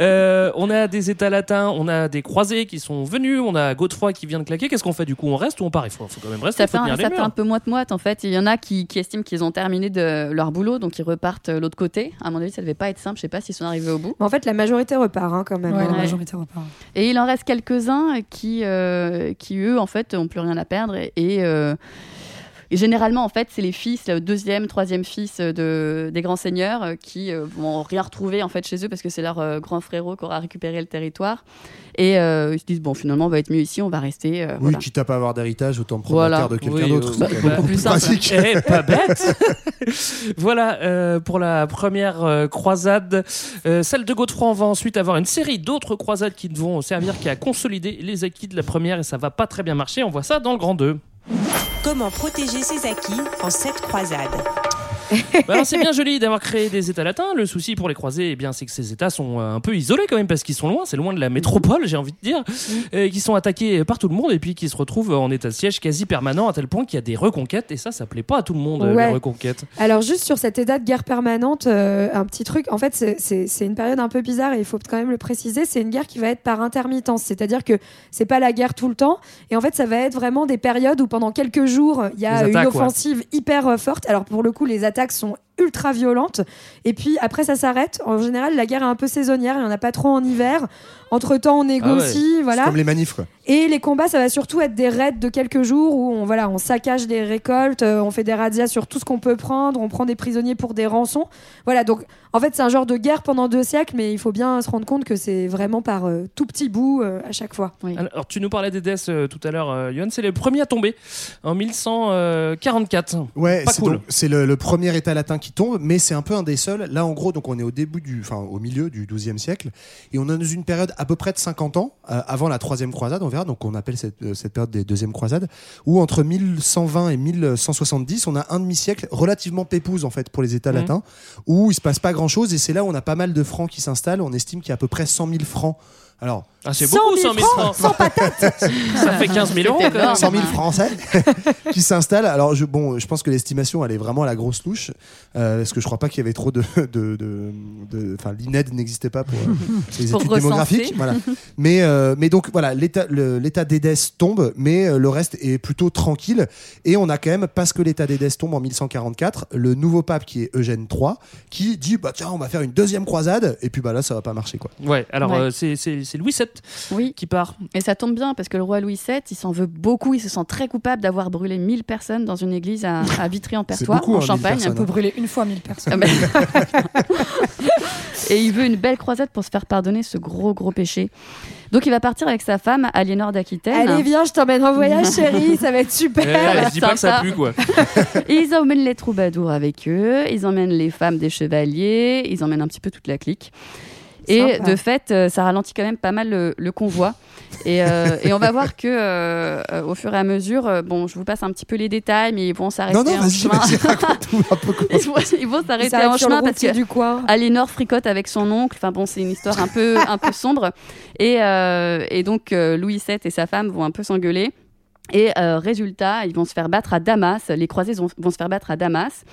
Euh, on a des États latins, on a des croisés qui sont venus, on a Godefroy qui vient de claquer. Qu'est-ce qu'on fait du coup? On reste ou on part? Il faut, faut quand même rester. Ça fait, un, ça fait un peu moite-moite en fait. Il y en a qui, qui estiment qu'ils ont terminé de leur boulot, donc ils repartent euh, l'autre côté. À mon avis, ça devait pas être simple. Je sais pas s'ils sont arrivés au bout. Mais en fait, la majorité repart hein, quand même. Ouais, la Ouais. majorité repart. Et il en reste quelques-uns qui, euh, qui eux, en fait, ont plus rien à perdre. Et, et, euh, et généralement, en fait, c'est les fils, le deuxième, troisième fils de, des grands seigneurs euh, qui euh, vont rien retrouver en fait chez eux parce que c'est leur euh, grand frérot qui aura récupéré le territoire. Et euh, ils se disent bon, finalement, on va être mieux ici, on va rester. euh, Oui, voilà. quitte à pas avoir d'héritage, autant prendre Voilà. la terre de quelqu'un Oui, d'autre. euh, C'est bah, quand même beaucoup plus pratique. Eh, pas bête Voilà euh, pour la première euh, croisade. Euh, celle de Godefroy, on va ensuite avoir une série d'autres croisades qui ne vont servir qu'à consolider les acquis de la première et ça va pas très bien marcher. On voit ça dans le grand 2. Comment protéger ses acquis en cette croisade? Bah c'est bien joli d'avoir créé des États latins. Le souci pour les croisés, eh bien, c'est que ces États sont euh, un peu isolés quand même parce qu'ils sont loin. C'est loin de la métropole, j'ai envie de dire, et qui sont attaqués par tout le monde et puis qui se retrouvent en état de siège quasi permanent à tel point qu'il y a des reconquêtes et ça, ça plaît pas à tout le monde Ouais. les reconquêtes. Alors juste sur cet état de guerre permanente, euh, un petit truc, en fait c'est- une période un peu bizarre et il faut quand même le préciser, c'est une guerre qui va être par intermittence, c'est-à-dire que c'est pas la guerre tout le temps et en fait ça va être vraiment des périodes où pendant quelques jours il y a Les une attaques, ouais. offensive hyper euh, forte. Alors pour le coup les attaques sont ultra violentes et puis après ça s'arrête. En général la guerre est un peu saisonnière, il y en a pas trop en hiver. Entre temps on négocie, C'est voilà. comme les manifs, quoi. Et les combats, ça va surtout être des raids de quelques jours où on, voilà, on saccage des récoltes, euh, on fait des razzias sur tout ce qu'on peut prendre, on prend des prisonniers pour des rançons. Voilà, donc en fait, c'est un genre de guerre pendant deux siècles, mais il faut bien se rendre compte que c'est vraiment par euh, tout petit bout euh, à chaque fois. Oui. Alors, tu nous parlais des deaths euh, tout à l'heure, euh, Yohann. C'est le premier à tomber en 1144. Ouais, cool. c'est le, le premier État latin qui tombe, mais c'est un peu un des seuls. Là, en gros, donc on est au début du, enfin au milieu du XIIe siècle, et on est dans une période à peu près de 50 ans euh, avant la troisième croisade, on verra. Donc on appelle cette, euh, cette période des deuxièmes croisades, où entre 1120 et 1170, on a un demi-siècle relativement pépouze en fait pour les États Mhm. latins, où il se passe pas grand-chose, et c'est là où on a pas mal de francs qui s'installent. On estime qu'il y a à peu près 100 000 francs. Alors, Ah, c'est beaucoup, 100 000 francs. Sans patate Ça fait 15 000 euros. C'est quand même. énorme. 100 000 Français qui s'installent. Alors, je, bon, je pense que l'estimation, elle est vraiment à la grosse louche, euh, parce que je crois pas qu'il y avait trop de. de, de, de- Enfin, l'INED n'existait pas pour euh, les Pour études recenser. démographiques. Voilà. Mais, euh, mais donc, voilà, l'état d'Édesse tombe, mais euh, le reste est plutôt tranquille. Et on a quand même, parce que l'état d'Édesse tombe en 1144, le nouveau pape qui est Eugène III, qui dit bah tiens, on va faire une deuxième croisade, et puis bah là, ça va pas marcher, quoi. Ouais, alors Ouais. euh, c'est Louis VII Oui. qui part. Et ça tombe bien parce que le roi Louis VII, il s'en veut beaucoup. Il se sent très coupable d'avoir brûlé 1000 personnes dans une église à, à Vitry-en-Pertois, en hein, 1000 Champagne. On peut brûler une fois 1000 personnes. Ah Et il veut une belle croisade pour se faire pardonner ce gros, gros péché. Donc il va partir avec sa femme, Aliénor d'Aquitaine. Allez, viens, je t'emmène en voyage, chérie, ça va être super. Eh, je dis pas que ça pue, quoi. Ils emmènent les troubadours avec eux, ils emmènent les femmes des chevaliers, ils emmènent un petit peu toute la clique. Et Sympa. de fait, euh, ça ralentit quand même pas mal le, le convoi. Et, euh, et on va voir que euh, au fur et à mesure, bon, je vous passe un petit peu les détails, mais ils vont s'arrêter Non, non, en vas-y, chemin. vas-y, raconte-nous un peu comment ils vont, ils vont Il s'arrêter s'arrête en chemin parce que du coin. Aliénor fricote avec son oncle. Enfin bon, c'est une histoire un peu, un peu sombre. Et, euh, et donc euh, Louis VII et sa femme vont un peu s'engueuler. Et euh, résultat, ils vont se faire battre à Damas. Les croisés vont, vont se faire battre à Damas,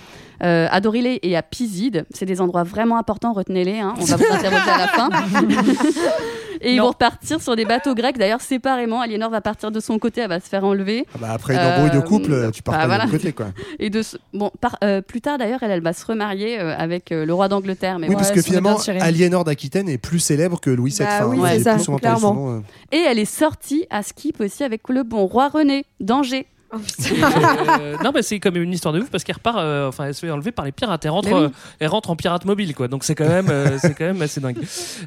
euh, à Dorilé et à Piside. C'est des endroits vraiment importants, retenez-les. hein. On va vous interroger à la fin. et ils vont repartir sur des bateaux grecs. D'ailleurs, séparément, Aliénor va partir de son côté, elle va se faire enlever. Ah bah, après une embrouille de Euh, couple, tu pars bah, pas voilà. de l'autre côté quoi. Et de ce- bon, par- euh, plus tard d'ailleurs, elle, elle va se remarier euh, avec euh, le roi d'Angleterre. Mais Oui, bon. parce que finalement, Aliénor d'Aquitaine est plus célèbre que Louis VII. Bah Enfin, oui, c'est est ça, plus souvent entendu son nom, euh. Et elle est sortie à Skip aussi avec le bon roi René Danger. Euh, non, mais c'est comme une histoire de ouf parce qu'elle repart, euh, enfin, elle se fait enlever par les pirates. Elle rentre, oui. euh, elle rentre en pirate mobile, quoi. Donc c'est quand même, euh, c'est quand même assez dingue.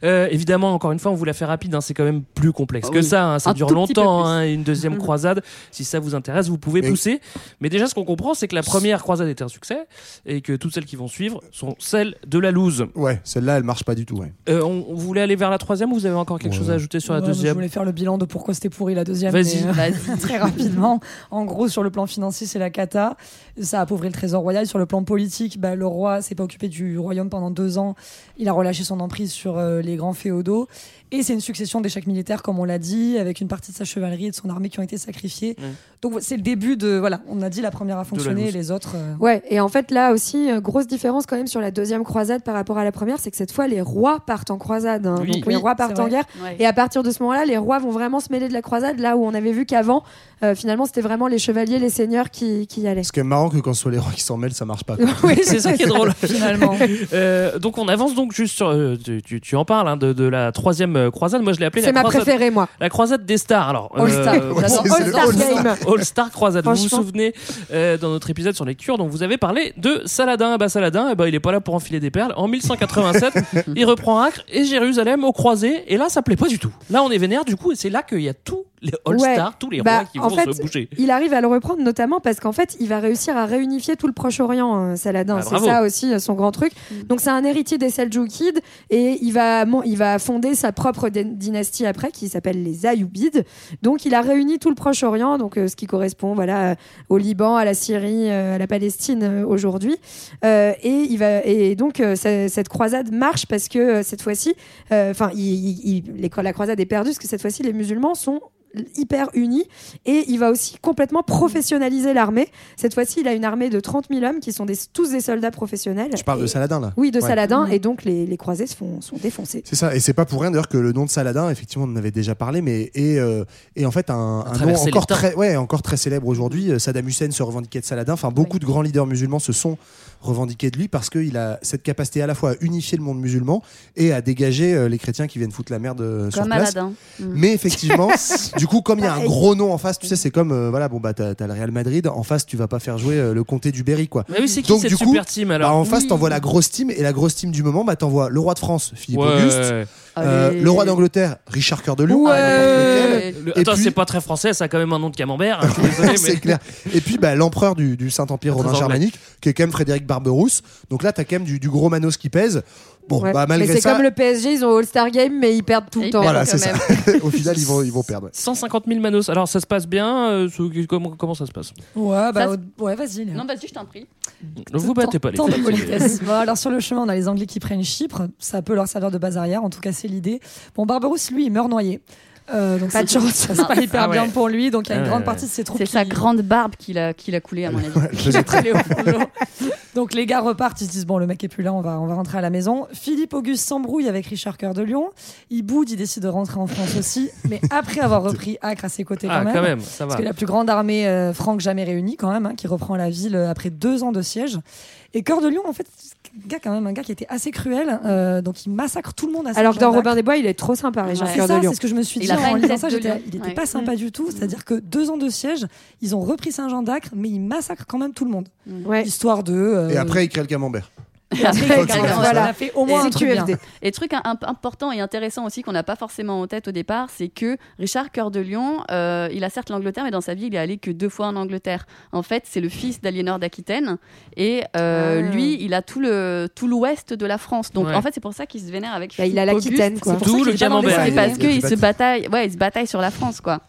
Euh, évidemment, encore une fois, on vous l'a fait rapide. hein, c'est quand même plus complexe Ah que oui. ça. hein, ça Un dure longtemps. hein, une deuxième croisade. Si ça vous intéresse, vous pouvez pousser. Mais déjà, ce qu'on comprend, c'est que la première croisade était un succès et que toutes celles qui vont suivre sont celles de la loose. Ouais, celle-là, elle marche pas du tout. Ouais. Euh, on, on voulait aller vers la troisième ou vous avez encore quelque chose à ajouter sur la mais Je deuxième voulais faire le bilan de pourquoi c'était pourri la deuxième. Vas-y. mais, euh, très rapidement. En gros, sur le plan financier, c'est la cata. Ça a appauvri le trésor royal. Sur le plan politique, bah, le roi s'est pas occupé du royaume pendant deux ans. Il a relâché son emprise sur euh, les grands féodaux. Et c'est une succession d'échecs militaires, comme on l'a dit, avec une partie de sa chevalerie et de son armée qui ont été sacrifiés. Donc c'est le début de. Voilà, on a dit la première a fonctionné, les autres. euh, Ouais, et en fait là aussi, euh, grosse différence quand même sur la deuxième croisade par rapport à la première, c'est que cette fois les rois partent en croisade. hein. Oui. Donc Oui, les rois partent en guerre. Ouais. Et à partir de ce moment-là, les rois vont vraiment se mêler de la croisade, là où on avait vu qu'avant, euh, finalement, c'était vraiment les chevaliers, les seigneurs qui, qui y allaient. C'est quand même marrant que quand ce soit les rois qui s'en mêlent, ça marche pas. Oui, c'est ça qui est drôle. Finalement. Euh, donc on avance donc juste sur. euh, tu, tu- tu en parles hein, de, de la troisième euh, croisade. Moi je l'ai appelée C'est la ma croisade- préférée, moi. La croisade des stars. Alors. All Star. euh, c'est- All c'est Star Game. All Star croisade. Vous vous souvenez euh, dans notre épisode sur les Kurdes, on vous avait parlé de Saladin. Ben, Saladin, eh ben, il est pas là pour enfiler des perles. En 1187, il reprend Acre et Jérusalem au croisé. Et là, ça plaît pas du tout. Là, on est vénère du coup, et c'est là qu'il y a tous les All Ouais. Tous les Bah, rois qui en vont fait, se bouger. Il arrive à le reprendre notamment parce qu'en fait, il va réussir à réunifier tout le Proche-Orient, euh, Saladin. Ah, c'est ça aussi euh, son grand truc. Donc c'est un héritier des Seljoukides et il va, il va fonder sa propre dynastie après qui s'appelle les Ayyubides. Donc il a réuni tout le Proche-Orient, donc euh, ce qui correspond voilà euh, au Liban, à la Syrie, euh, à la Palestine euh, aujourd'hui. Euh, et il va et donc euh, ce- cette croisade marche parce que euh, cette fois-ci, enfin, la croisade est perdue parce que cette fois-ci les musulmans sont hyper unis et il va aussi complètement professionnaliser l'armée. Cette fois-ci, il a une armée de 30 000 hommes qui sont des- tous des soldats professionnels. Je parle de Saladin là. Oui, de Ouais. Saladin et donc les, les croisés se font, sont défoncés. C'est ça, et c'est pas pour rien d'ailleurs que le nom de Saladin, effectivement, on en avait déjà parlé, mais est, euh, est en fait un, un nom encore très, ouais, encore très célèbre aujourd'hui. Euh, Saddam Hussein se revendiquait de Saladin. Enfin, beaucoup de grands leaders musulmans se sont revendiqués de lui parce qu'il a cette capacité à la fois à unifier le monde musulman et à dégager euh, les chrétiens qui viennent foutre la merde euh, sur Comme place. Aladdin. Mm. Mais effectivement, du coup, comme il y a un Pareil. gros nom en face, tu sais, c'est comme euh, voilà, bon bah t'as le Real Madrid en face, tu vas pas faire jouer euh, le comté du Berry quoi. Mais oui, c'est qui cette du coup, super team, alors bah, en face, t'envoies la grosse team et la grosse team du moment, bah t'envoies le roi de France, Philippe Ouais. Auguste, euh, Allez. le roi d'Angleterre, Richard Cœur de Ouais. n'importe lequel. Le- Et Attends, puis- c'est pas très français, ça a quand même un nom de camembert. hein, je suis désolé, mais- c'est clair. Et puis bah, l'empereur du, du Saint-Empire Très romain anglais. germanique, qui est quand même Frédéric Barberousse. Donc là, t'as quand même du, du gros manos qui pèse. Bon, Ouais. bah mais c'est ça, comme le PSG, ils ont All-Star Game, mais ils perdent tout le temps. voilà, c'est ça. Au final, ils vont, ils vont perdre. ouais. 150 000 manos. Alors ça se passe bien euh, comment, comment ça se passe? Ouais, bah, ouais, vas-y. Non, vas-y, je t'en prie. Ne vous battez pas les Tant de politesse. Bon, alors sur le chemin, on a les Anglais qui prennent Chypre. Ça peut leur servir de base arrière. En tout cas, c'est l'idée. Bon, Barberousse, lui, il meurt noyé. Euh, donc Pas de c'est- chance. Ça se passe pas hyper Ah ouais. bien pour lui. Donc il y a une Ouais, grande ouais. partie de ses troupes. C'est sa grande barbe qu'il a, qu'il a coulée, à mon avis. L'eau. Donc les gars repartent, ils se disent bon le mec est plus là, on va, on va rentrer à la maison. Philippe Auguste s'embrouille avec Richard Cœur de Lion. Il boude, il décide de rentrer en France aussi, mais après avoir repris Acre à ses côtés quand Ah, même. quand même, ça va. Parce que la plus grande armée euh, franque jamais réunie quand même, hein, qui reprend la ville euh, après deux ans de siège. Et Cœur de Lion, en fait, c'est un gars quand même, un gars qui était assez cruel, euh, donc il massacre tout le monde à Alors que dans Saint-Jean-d'Acre. Robin des Bois, il est trop sympa, Richard Cœur de Lion. c'est ce que je me suis Il dit en lisant ça. j'étais-. Il n'était Ouais. pas sympa du tout. C'est-à-dire que deux ans de siège, ils ont repris Saint-Jean-d'Acre, mais ils massacrent quand même tout le monde. Ouais. Histoire de. euh, Et après, il crée le camembert. et voilà, fait au moins un truc bien. CQFD. Et truc un- un- important et intéressant aussi qu'on n'a pas forcément en tête au départ, c'est que Richard Cœur de Lion, euh, il a certes l'Angleterre, mais dans sa vie, il est allé que deux fois en Angleterre. En fait, c'est le fils d'Aliénor d'Aquitaine, et euh, Ah. lui, il a tout le tout l'ouest de la France. Donc, Ouais. en fait, c'est pour ça qu'il se vénère avec. Bah, il a l'Aquitaine, quoi. C'est pour D'où ça qu'il le camembert. Parce qu'il se bataille, ouais, il se bataille sur la France, quoi.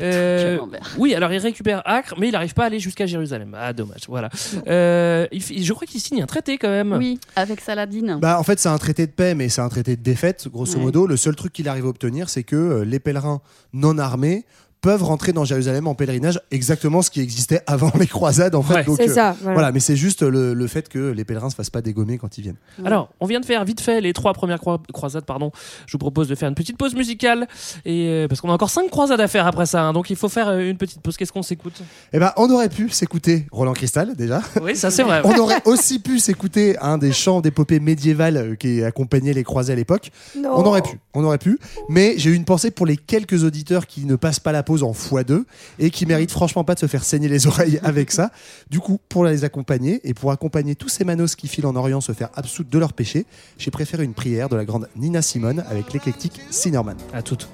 Euh, oui, alors il récupère Acre, mais il n'arrive pas à aller jusqu'à Jérusalem. Ah, dommage. Voilà. Euh, il je crois qu'il signe un traité quand même. Oui, avec Saladin. Bah, en fait, c'est un traité de paix, mais c'est un traité de défaite, grosso Ouais. modo. Le seul truc qu'il arrive à obtenir, c'est que euh, les pèlerins non armés peuvent rentrer dans Jérusalem en pèlerinage, exactement ce qui existait avant les croisades en fait. Ouais. Donc, C'est euh, ça, voilà. mais c'est juste le, le fait que les pèlerins se fassent pas dégommer quand ils viennent. Alors, on vient de faire vite fait les trois premières croi- croisades, pardon. Je vous propose de faire une petite pause musicale et euh, parce qu'on a encore cinq croisades à faire après ça, hein, donc il faut faire euh, une petite pause. Qu'est-ce qu'on s'écoute? Eh ben, on aurait pu s'écouter Roland Cristal déjà. Oui, ça c'est vrai. On aurait aussi pu s'écouter un des chants d'épopée médiévale qui accompagnait les croisés à l'époque. Non. On aurait pu, on aurait pu. Mais j'ai eu une pensée pour les quelques auditeurs qui ne passent pas la pause en x2 et qui méritent franchement pas de se faire saigner les oreilles avec ça. Du coup, pour les accompagner et pour accompagner tous ces manos qui filent en Orient se faire absoudre de leurs péchés, j'ai préféré une prière de la grande Nina Simone avec l'éclectique Sinerman. À toutes.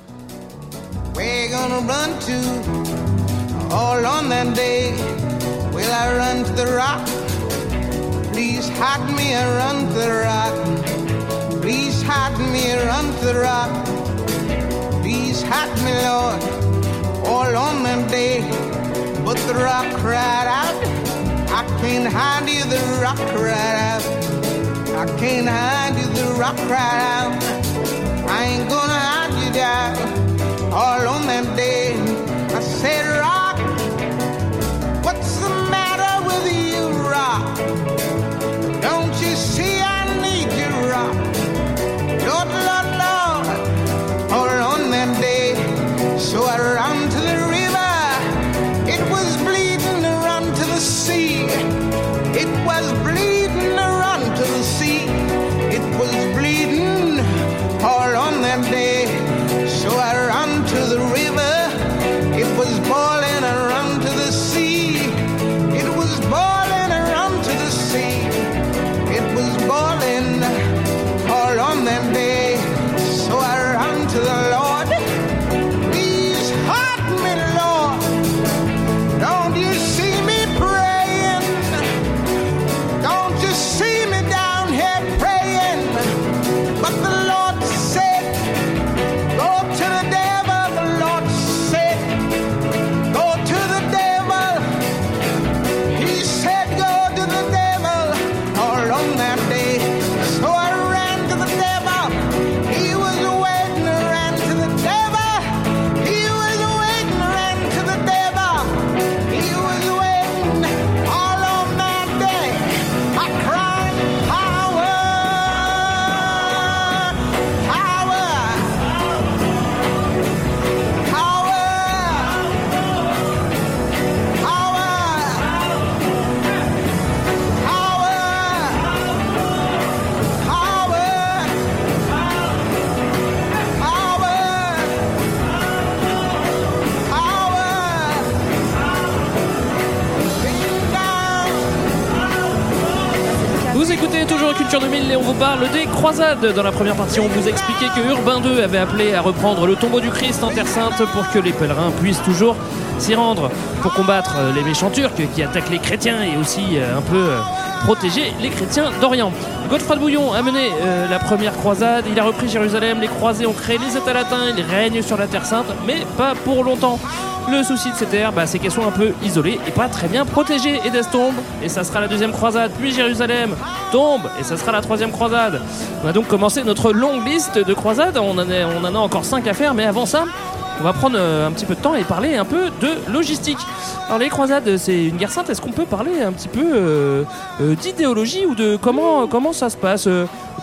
We're gonna run to all on that day. Will I run to the rock? Please hide me and run to the rock. Please hide me and run to the rock. Please hide me, Lord, all on that day. But the rock cried out, I can't hide you, the rock cried out. I can't hide you, the rock cried out. Vous parle des croisades. Dans la première partie, on vous expliquait que Urbain II avait appelé à reprendre le tombeau du Christ en Terre Sainte pour que les pèlerins puissent toujours s'y rendre pour combattre euh, les méchants turcs qui attaquent les chrétiens et aussi euh, un peu euh, protéger les chrétiens d'Orient. Godefroy de Bouillon a mené la première croisade, il a repris Jérusalem, les croisés ont créé les États latins, ils règnent sur la Terre Sainte, mais pas pour longtemps. Le souci de ces terres, bah, c'est qu'elles sont un peu isolées et pas très bien protégées. Édesse tombe, et ça sera la deuxième croisade, puis Jérusalem tombe, et ça sera la troisième croisade. On a donc commencé notre longue liste de croisades, on en, a, on en a encore cinq à faire, mais avant ça, on va prendre euh, un petit peu de temps et parler un peu de logistique. Alors les croisades, c'est une guerre sainte. Est-ce qu'on peut parler un petit peu euh, euh, d'idéologie ou de comment comment ça se passe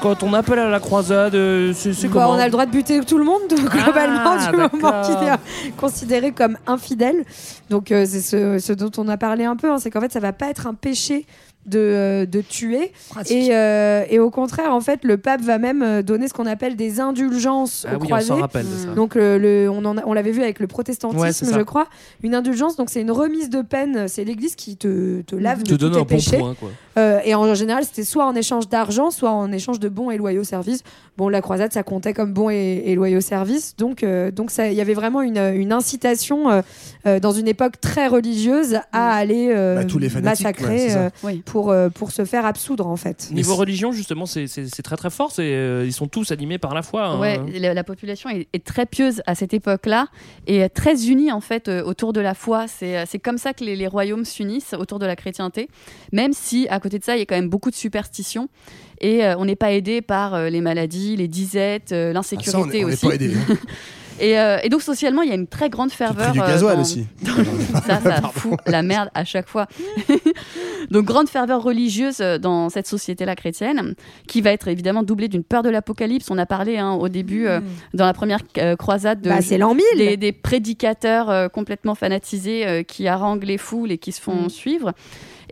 quand on appelle à la croisade C'est Bah, comment on a le droit de buter tout le monde globalement Ah, du moment qu'il est considéré comme infidèle. Donc euh, c'est ce, ce dont on a parlé un peu, hein, c'est qu'en fait ça va pas être un péché de, euh, de tuer et, euh, et au contraire en fait le pape va même euh, donner ce qu'on appelle des indulgences Ah aux oui, on croisés. s'en rappelle de ça. Donc le, le- on, en on l'avait vu avec le protestantisme Ouais, je crois. Une indulgence donc c'est une remise de peine, c'est l'Église qui te, te lave Te de tous un tes bon péchés. point, quoi. Euh, et en général, c'était soit en échange d'argent, soit en échange de bons et loyaux services. Bon, la croisade, ça comptait comme bons et, et loyaux services. Donc, euh, donc il y avait vraiment une, une incitation euh, dans une époque très religieuse à aller euh, Bah, tous les fanatiques, massacrer ouais, euh, Oui. pour, euh, pour se faire absoudre, en fait. Niveau religion, justement, c'est- très très fort. c'est, euh, ils sont tous animés par la foi. hein. Ouais, la, la population est, est très pieuse à cette époque-là et très unie en fait euh, autour de la foi. C'est c'est comme ça que les, les royaumes s'unissent autour de la chrétienté, même si à côté de ça il y a quand même beaucoup de superstitions et euh, on n'est pas aidé par euh, les maladies, les disettes, euh, Ah, on l'insécurité est- on n'est aussi. pas aidé, hein. Et, euh, et donc socialement, il y a une très grande ferveur. du euh, gasoil dans- aussi. ça, ça fout la merde à chaque fois. donc grande ferveur religieuse dans cette société-là chrétienne, qui va être évidemment doublée d'une peur de l'apocalypse. On a parlé hein, au début, euh, dans la première euh, croisade, de, Bah, c'est l'an 1000. des, des prédicateurs euh, complètement fanatisés euh, qui haranguent les foules et qui se font Mm. suivre.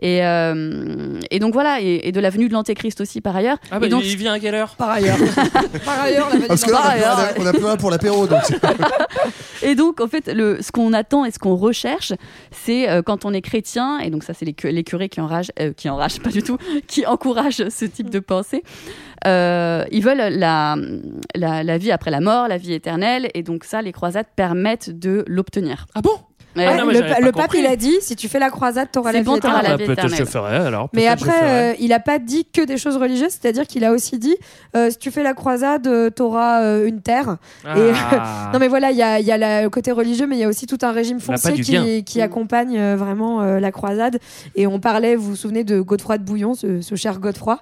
Et, euh, et donc voilà, et, et de la venue de l'antéchrist aussi par ailleurs. Ah bah et donc, il vient à quelle heure? Par ailleurs. Par ailleurs, la Parce que là, on Par a plus ailleurs, rien- on a plus rien pour l'apéro. Donc Et donc, en fait, le, ce qu'on attend et ce qu'on recherche, c'est euh, quand on est chrétien, et donc ça, c'est les, cu- les curés qui enragent, euh, qui enragent pas du tout, qui encouragent ce type de pensée. Euh, ils veulent la, la, la vie après la mort, la vie éternelle, et donc ça, les croisades permettent de l'obtenir. Ah bon? Ouais. Non, le, pa- pape, compris. il a dit si tu fais la croisade, t'auras C'est la bon, vie t'auras éternelle. la Ah, vie Peut-être je éternelle. ferai alors. Mais peut-être je après, ferai. euh, il a pas dit que des choses religieuses, c'est-à-dire qu'il a aussi dit euh, si tu fais la croisade, euh, t'auras euh, une terre. Et- Ah. Non mais voilà, il y a, il y a la- le côté religieux, mais il y a aussi tout un régime n'a foncier du qui, accompagne euh, vraiment euh, la croisade. Et on parlait, vous vous souvenez de Godefroy de Bouillon, ce, ce cher Godefroy,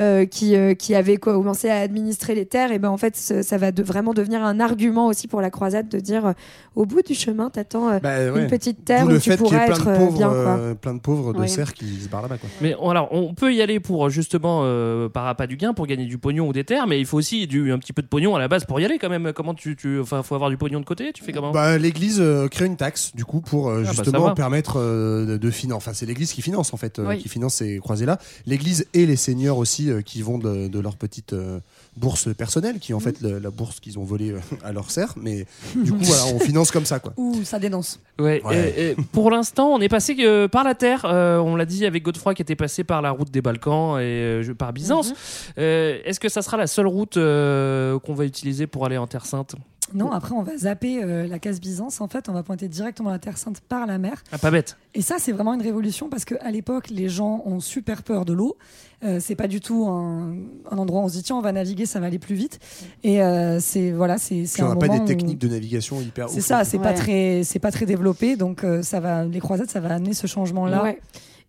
euh, qui, euh, qui avait co- commencé à administrer les terres. Et ben en fait, ce- ça va de- vraiment devenir un argument aussi pour la croisade de dire euh, au bout du chemin, t'attends euh, Bah, ouais. une petite terre où le tu fait plein être de euh, pauvres, bien. Quoi. euh, plein de pauvres de Oui. serfs qui se barrent là-bas. quoi. Mais on- alors, on peut y aller pour justement euh, par appât du gain pour gagner du pognon ou des terres, mais il faut aussi du, un petit peu de pognon à la base pour y aller quand même. Comment tu, tu, enfin, faut avoir du pognon de côté. Tu fais comment? Bah, l'église euh, crée une taxe du coup pour euh, Ah, bah, justement permettre euh, de, de financer. Enfin, c'est l'église qui finance en fait, euh, Oui. qui finance ces croisés-là. L'église et les seigneurs aussi euh, qui vont de, de leur petite euh, bourse personnelle, qui est en fait le- la bourse qu'ils ont volée euh, à leur serf. Mais du coup, voilà, on finance comme ça quoi. Ouh, ça dénonce. Ouais. Ouais. et- et pour l'instant, on est passé euh, par la terre. euh, on l'a dit avec Godefroy qui était passé par la route des Balkans et euh, par Byzance. Mhm. Euh, Est-ce que ça sera la seule route euh, qu'on va utiliser pour aller en Terre Sainte? Non, après, on va zapper euh, la case Byzance. En fait, on va pointer directement la Terre Sainte par la mer. Ah, pas bête. Et ça, c'est vraiment une révolution parce qu'à l'époque, les gens ont super peur de l'eau. Euh, c'est pas du tout un, un endroit où on se dit tiens, on va naviguer, ça va aller plus vite. Et euh, c'est voilà, c'est on un n'a pas des où- techniques de navigation hyper. C'est ça, c'est pas très, c'est pas très développé. Donc euh, ça va, les croisades, ça va amener ce changement-là. Ouais.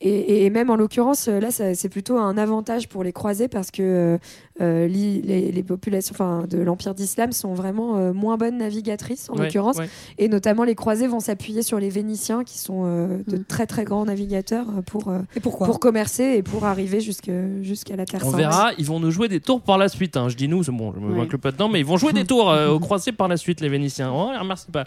Et, et même en l'occurrence, là, c'est plutôt un avantage pour les croisés parce que euh, les, les populations enfin, de l'Empire d'Islam sont vraiment euh, moins bonnes navigatrices en Ouais, l'occurrence. ouais. Et notamment, les croisés vont s'appuyer sur les Vénitiens qui sont euh, de très très grands navigateurs pour, euh, Et pourquoi pour commercer et pour arriver jusque- jusqu'à la Terre On Sainte. verra, ils vont nous jouer des tours par la suite. hein. Je dis nous, bon, je me Ouais. pas dedans, mais ils vont jouer des tours euh, au croisé par la suite, les Vénitiens. Oh, les remercie pas.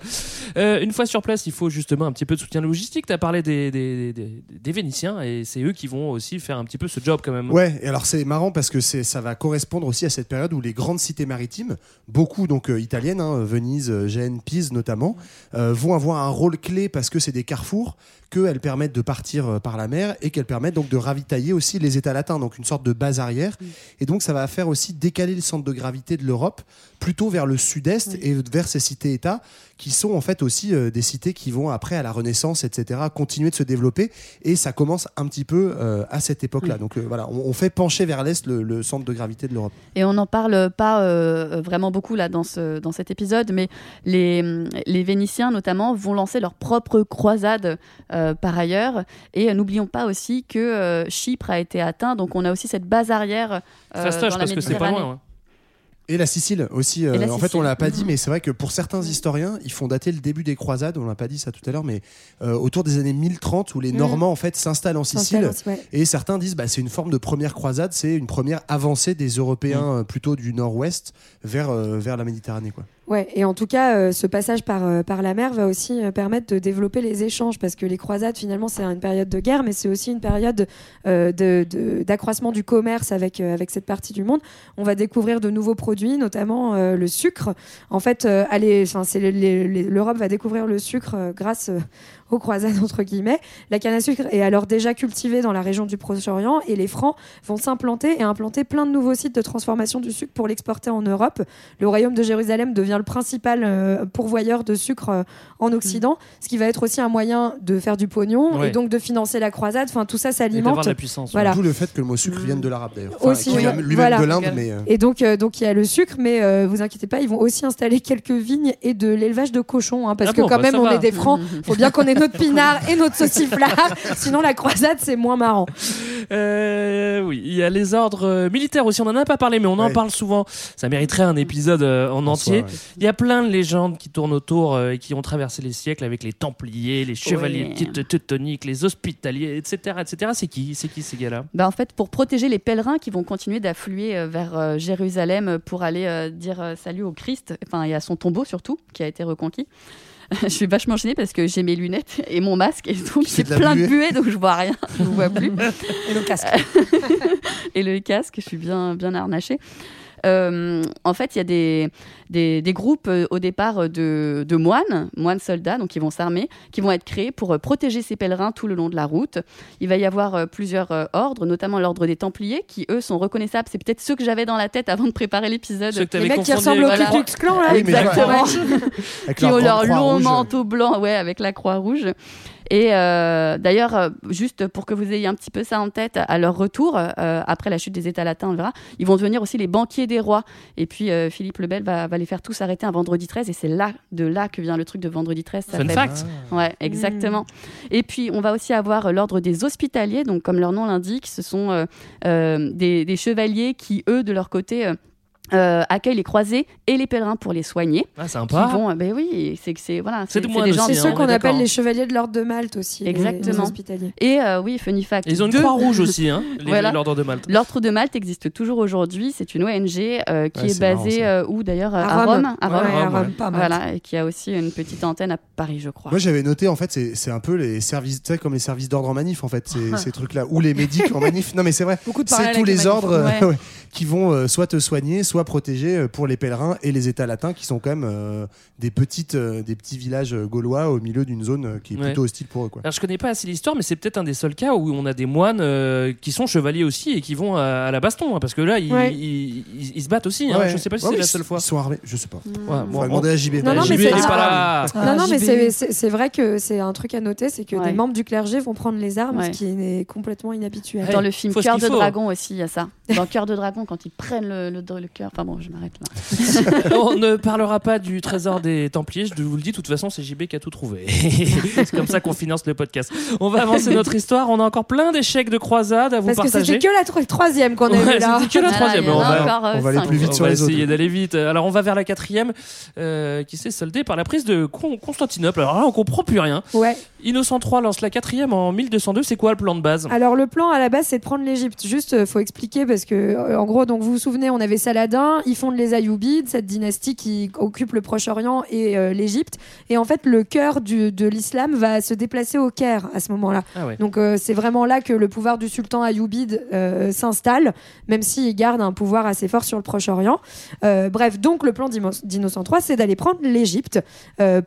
Euh, une fois sur place, il faut justement un petit peu de soutien logistique. Tu as parlé des, des, des- des Vénitiens et c'est eux qui vont aussi faire un petit peu ce job quand même. Ouais, et alors c'est marrant parce que c'est ça va correspondre aussi à cette période où les grandes cités maritimes, beaucoup donc euh, italiennes, hein, Venise, euh, Gênes, Pise notamment, euh, vont avoir un rôle clé parce que c'est des carrefours qu'elles permettent de partir par la mer et qu'elles permettent donc de ravitailler aussi les États latins, donc une sorte de base arrière. Et donc ça va faire aussi décaler le centre de gravité de l'Europe plutôt vers le sud-est et vers ces cités-États qui sont en fait aussi euh, des cités qui vont après à la Renaissance, etc., continuer de se développer. Et ça commence un petit peu euh, à cette époque-là. Donc euh, voilà, on, on fait pencher vers l'est le, le centre de gravité de l'Europe. Et on n'en parle pas euh, vraiment beaucoup là dans, ce, dans cet épisode, mais les, les Vénitiens notamment vont lancer leur propre croisade euh, par ailleurs. Et euh, n'oublions pas aussi que euh, Chypre a été atteint, donc on a aussi cette base arrière euh, Fastoche, dans la parce que c'est pas loin. ouais. Et la Sicile aussi. euh, la en fait, on l'a pas dit, mais c'est vrai que pour certains historiens, ils font dater le début des croisades. On l'a pas dit ça tout à l'heure, mais euh, autour des années 1030 où les Mm. Normands en fait s'installent en Sicile. Ouais. Et certains disent bah c'est une forme de première croisade, c'est une première avancée des Européens euh, plutôt du nord-ouest vers euh, vers la Méditerranée quoi. Ouais, et en tout cas, euh, ce passage par, euh, par la mer va aussi euh, permettre de développer les échanges, parce que les croisades, finalement, c'est une période de guerre, mais c'est aussi une période euh, de- de- d'accroissement du commerce avec, avec cette partie du monde. On va découvrir de nouveaux produits, notamment le sucre. En fait, l'Europe va découvrir le sucre grâce aux croisades, entre guillemets. La canne à sucre est alors déjà cultivée dans la région du Proche-Orient, et les Francs vont s'implanter et implanter plein de nouveaux sites de transformation du sucre pour l'exporter en Europe. Le royaume de Jérusalem devient le principal euh, pourvoyeur de sucre euh, en Occident, ce qui va être aussi un moyen de faire du pognon Ouais. et donc de financer la croisade. Enfin, tout ça s'alimente. la puissance. Voilà. D'où le fait que le mot sucre vienne de l'arabe d'ailleurs. Enfin, Aussi, ouais. lui-même Voilà. de l'Inde, mais euh, Et donc, euh, donc il y a le sucre, mais euh, vous inquiétez pas, ils vont aussi installer quelques vignes et de l'élevage de cochons, hein, parce Ah que bon, quand bah même on va. est des francs. Faut bien qu'on ait notre pinard et notre sauciflard. Sinon, la croisade, c'est moins marrant. Euh, oui, il y a les ordres euh, militaires aussi. On en a pas parlé, mais on en parle souvent. Ça mériterait un épisode euh, en entier. soi, ouais. Il y a plein de légendes qui tournent autour euh, et qui ont traversé les siècles avec les Templiers, les Chevaliers Teutoniques, les Hospitaliers, etc., etc. C'est qui, c'est qui ces gars-là? Bah, en fait, pour protéger les pèlerins qui vont continuer d'affluer euh, vers euh, Jérusalem pour aller euh, dire euh, salut au Christ, enfin, et à son tombeau surtout, qui a été reconquis. je suis vachement gênée parce que j'ai mes lunettes et mon masque, et donc j'ai plein de buée. buée, donc je vois rien, je ne vois plus. Et le casque. et le casque, je suis bien, bien harnachée. Euh, en fait, il y a des, des, des groupes euh, au départ euh, de, de moines, moines soldats, donc qui vont s'armer, qui vont être créés pour euh, protéger ces pèlerins tout le long de la route. Il va y avoir euh, plusieurs euh, ordres, notamment l'ordre des Templiers, qui eux sont reconnaissables. C'est peut-être ceux que j'avais dans la tête avant de préparer l'épisode. Ceux que t'avais Les mecs qui ressemblent au Ku Klux Klan, là. Oui, Exactement. Qui ont leur long rouge. manteau blanc, ouais, avec la croix rouge. Et euh, d'ailleurs, euh, juste pour que vous ayez un petit peu ça en tête, à leur retour, euh, après la chute des États latins, on le verra, ils vont devenir aussi les banquiers des rois. Et puis euh, Philippe le Bel va, va les faire tous arrêter un vendredi 13, et c'est là, de là que vient le truc de vendredi 13. Ça Fun fait- fact. Ouais, exactement. Et puis, on va aussi avoir l'ordre des hospitaliers. Donc, comme leur nom l'indique, ce sont euh, euh, des, des chevaliers qui, eux, de leur côté, euh, accueillent les croisés et les pèlerins pour les soigner. Ah, Qui sympa. vont, euh, ben oui, c'est que c'est voilà, C'est des gens. C'est hein, ceux qu'on appelle les chevaliers de l'ordre de Malte aussi. Exactement. Les hospitaliers. Et euh, oui, funny fact. Ils ont une deux- croix rouge aussi, hein, l'ordre de Malte. L'ordre de Malte existe toujours aujourd'hui. C'est une ONG euh, qui Ouais, est basée euh, où d'ailleurs À à Rome. Rome, à Ouais, Rome. à Rome, Rome. ouais. Pas mal. Voilà, et qui a aussi une petite antenne à Paris, je crois. Moi j'avais noté en fait c'est c'est un peu les services tu sais comme les services d'ordre en manif en fait ces, trucs là ou les médics en manif non mais c'est vrai Beaucoup de c'est tous les ordres Ouais. ouais, qui vont soit te soigner soit protéger euh, pour les pèlerins et les États latins qui sont quand même euh, des petites euh, des petits villages gaulois au milieu d'une zone qui est Ouais. plutôt hostile pour eux quoi. Alors je connais pas assez l'histoire, mais c'est peut-être un des seuls cas où on a des moines euh, qui sont chevaliers aussi et qui vont à, à la baston, hein, parce que là ils, Ouais. ils- ils- ils se battent aussi. hein. Ouais. Je sais pas si Ouais, c'est la seule fois. Ils sont armés, je sais pas. Ouais, On bon, va demander à JB. Non, non, JB, mais c'est- vrai que c'est un truc à noter, c'est que Ouais. des membres du clergé vont prendre les armes, Ouais. ce qui est complètement inhabituel. Dans le film Cœur de. Dragon aussi, il y a ça. Dans Cœur de Dragon, quand ils prennent le, le, le cœur. Enfin bon, je m'arrête là. on ne parlera pas du trésor des Templiers, je vous le dis, de toute façon, c'est JB qui a tout trouvé. c'est comme ça qu'on finance le podcast. On va avancer notre histoire, on a encore plein d'échecs de croisade à vous Parce que partager. c'était que la tro- troisième qu'on a Ouais, eu là. c'était que la Ah, troisième. on va- euh, on va aller plus vite on sur va les essayer autres. d'aller vite. Alors on va vers la quatrième, euh, qui s'est soldée par la prise de Con- Constantinople. Alors là, on comprend plus rien. Ouais. Innocent III lance la quatrième en 1202. C'est quoi le plan de base? Alors le plan à la base c'est de prendre l'Égypte. Juste euh, faut expliquer parce que en gros donc vous vous souvenez on avait Saladin, ils fondent les Ayyoubides, cette dynastie qui occupe le Proche-Orient et euh, l'Égypte. Et en fait le cœur du- de l'islam va se déplacer au Caire à ce moment-là. Ah ouais. Donc euh, c'est vraiment là que le pouvoir du sultan Ayyubide euh, s'installe, même s'il garde un pouvoir assez fort sur le Proche-Orient. Bref, donc le plan d'Innocent III, c'est d'aller prendre l'Égypte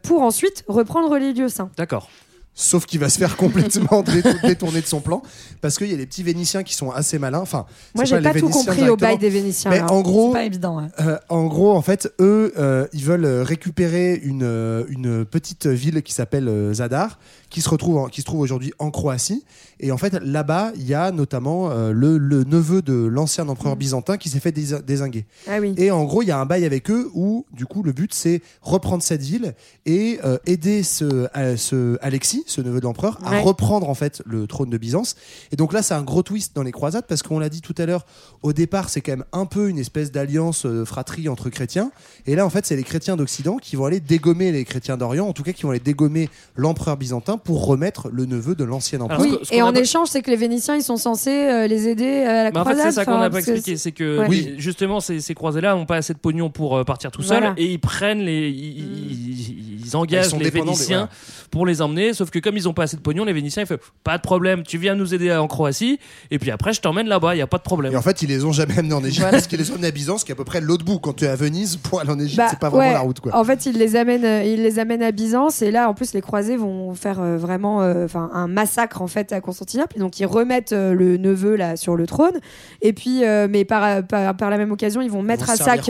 pour ensuite reprendre les lieux saints. D'accord. Sauf qu'il va se faire complètement détour- détourner de son plan parce qu'il y a les petits Vénitiens qui sont assez malins. Enfin, Moi j'ai pas, les tout compris au bail des Vénitiens. Mais là. en gros, C'est pas évident. ouais. Euh, en gros, en fait, eux, euh, ils veulent récupérer une, euh, une petite ville qui s'appelle Zadar, qui se, retrouve en- qui se trouve aujourd'hui en Croatie. Et en fait, là-bas, il y a notamment euh, le, le neveu de l'ancien empereur byzantin qui s'est fait dés- désinguer. Ah oui. Et en gros, il y a un bail avec eux où, du coup, le but, c'est reprendre cette ville et euh, aider ce, euh, ce Alexis, ce neveu de l'empereur, à reprendre en fait le trône de Byzance. Et donc là, c'est un gros twist dans les croisades parce qu'on l'a dit tout à l'heure, au départ, c'est quand même un peu une espèce d'alliance euh, fratrie entre chrétiens. Et là, en fait, c'est les chrétiens d'Occident qui vont aller dégommer les chrétiens d'Orient, en tout cas, qui vont aller dégommer l'empereur byzantin pour remettre le neveu de l'ancien empereur. Oui, et en échange, c'est que les Vénitiens, ils sont censés euh, les aider à la Mais en fait, croisade. c'est ça qu'on n'a pas expliqué, c'est que justement ces, ces croisés-là n'ont pas assez de pognon pour euh, partir tout Voilà. seuls et ils prennent les, ils, ils- ils engagent les Vénitiens voilà. pour les emmener. Sauf que comme ils n'ont pas assez de pognon, les Vénitiens ils font pas de problème, tu viens nous aider en Croatie et puis après je t'emmène là-bas, il y a pas de problème. Et en fait, ils les ont jamais amenés en Égypte parce qu'ils les ont amenés à Byzance, qui est à peu près l'autre bout. Quand tu es à Venise, pour aller en Égypte, Bah, c'est pas vraiment ouais. la route. Quoi. En fait, ils les amènent, euh, ils les amènent à Byzance et là, en plus, les croisés vont faire euh, vraiment, euh, enfin, un massacre en fait à Constantinople. Et donc, ils remettent euh, le neveu là sur le trône. Et puis, mais par, par, par la même occasion, ils vont mettre vont à sac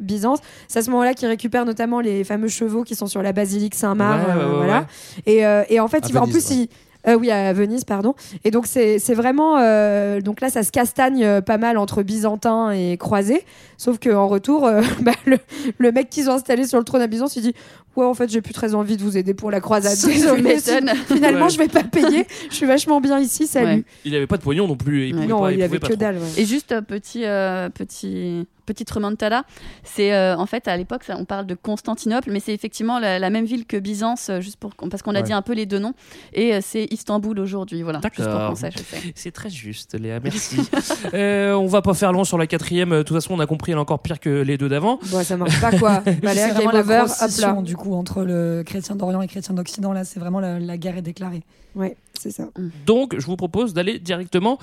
Byzance. C'est à ce moment-là qu'ils récupèrent notamment les fameux chevaux qui sont sur la basilique Saint-Marc. Ouais, ouais, ouais, voilà. Et, et en fait, il en plus, il- Euh, oui, à Venise, pardon. Et donc, c'est vraiment. euh, donc là, ça se castagne euh, pas mal entre byzantins et croisés. Sauf qu'en retour, euh, bah, le, le mec qu'ils ont installé sur le trône à Byzance, il dit Ouais, en fait, j'ai plus très envie de vous aider pour la croisade. Désolé. Finalement, Ouais. je vais pas payer. Je suis vachement bien ici. Salut. Ouais. Il avait pas de pognon non plus. Il pouvait Non, pas, il pouvait avait pas que trop. dalle. ouais. Et juste petit, euh, petit, petite remontada, c'est euh, en fait à l'époque ça- on parle de Constantinople, mais c'est effectivement la, la même ville que Byzance, euh, juste pour parce qu'on a Ouais. dit un peu les deux noms, et euh, c'est Istanbul aujourd'hui, voilà. D'accord. C'est très juste, Léa, merci. Euh, on va pas faire long sur la quatrième. De toute façon, on a compris, elle est encore pire que les deux d'avant. Bon, ça marche pas, quoi. C'est game vraiment la over, hop là. du coup entre le chrétien d'Orient et chrétien d'Occident là c'est vraiment la, la guerre est déclarée Ouais, c'est ça. Donc, je vous propose d'aller directement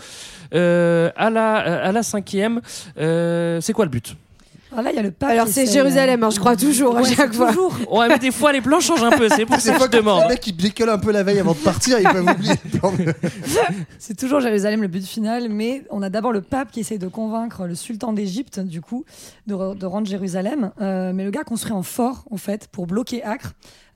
euh, à, la, à la cinquième. Euh, c'est quoi le but? Alors là il y a le pape Alors, c'est Jérusalem, hein, je crois toujours, à chaque fois. toujours. Ouais, mais des fois, les plans changent un peu. C'est pour ça que je demande. Les mecs qui bricolent un peu la veille avant de partir, ils peuvent oublier le C'est toujours Jérusalem le but final, mais on a d'abord le pape qui essaye de convaincre le sultan d'Égypte, du coup, de, re- de rendre Jérusalem. Euh, mais le gars construit un fort, en fait, pour bloquer Acre.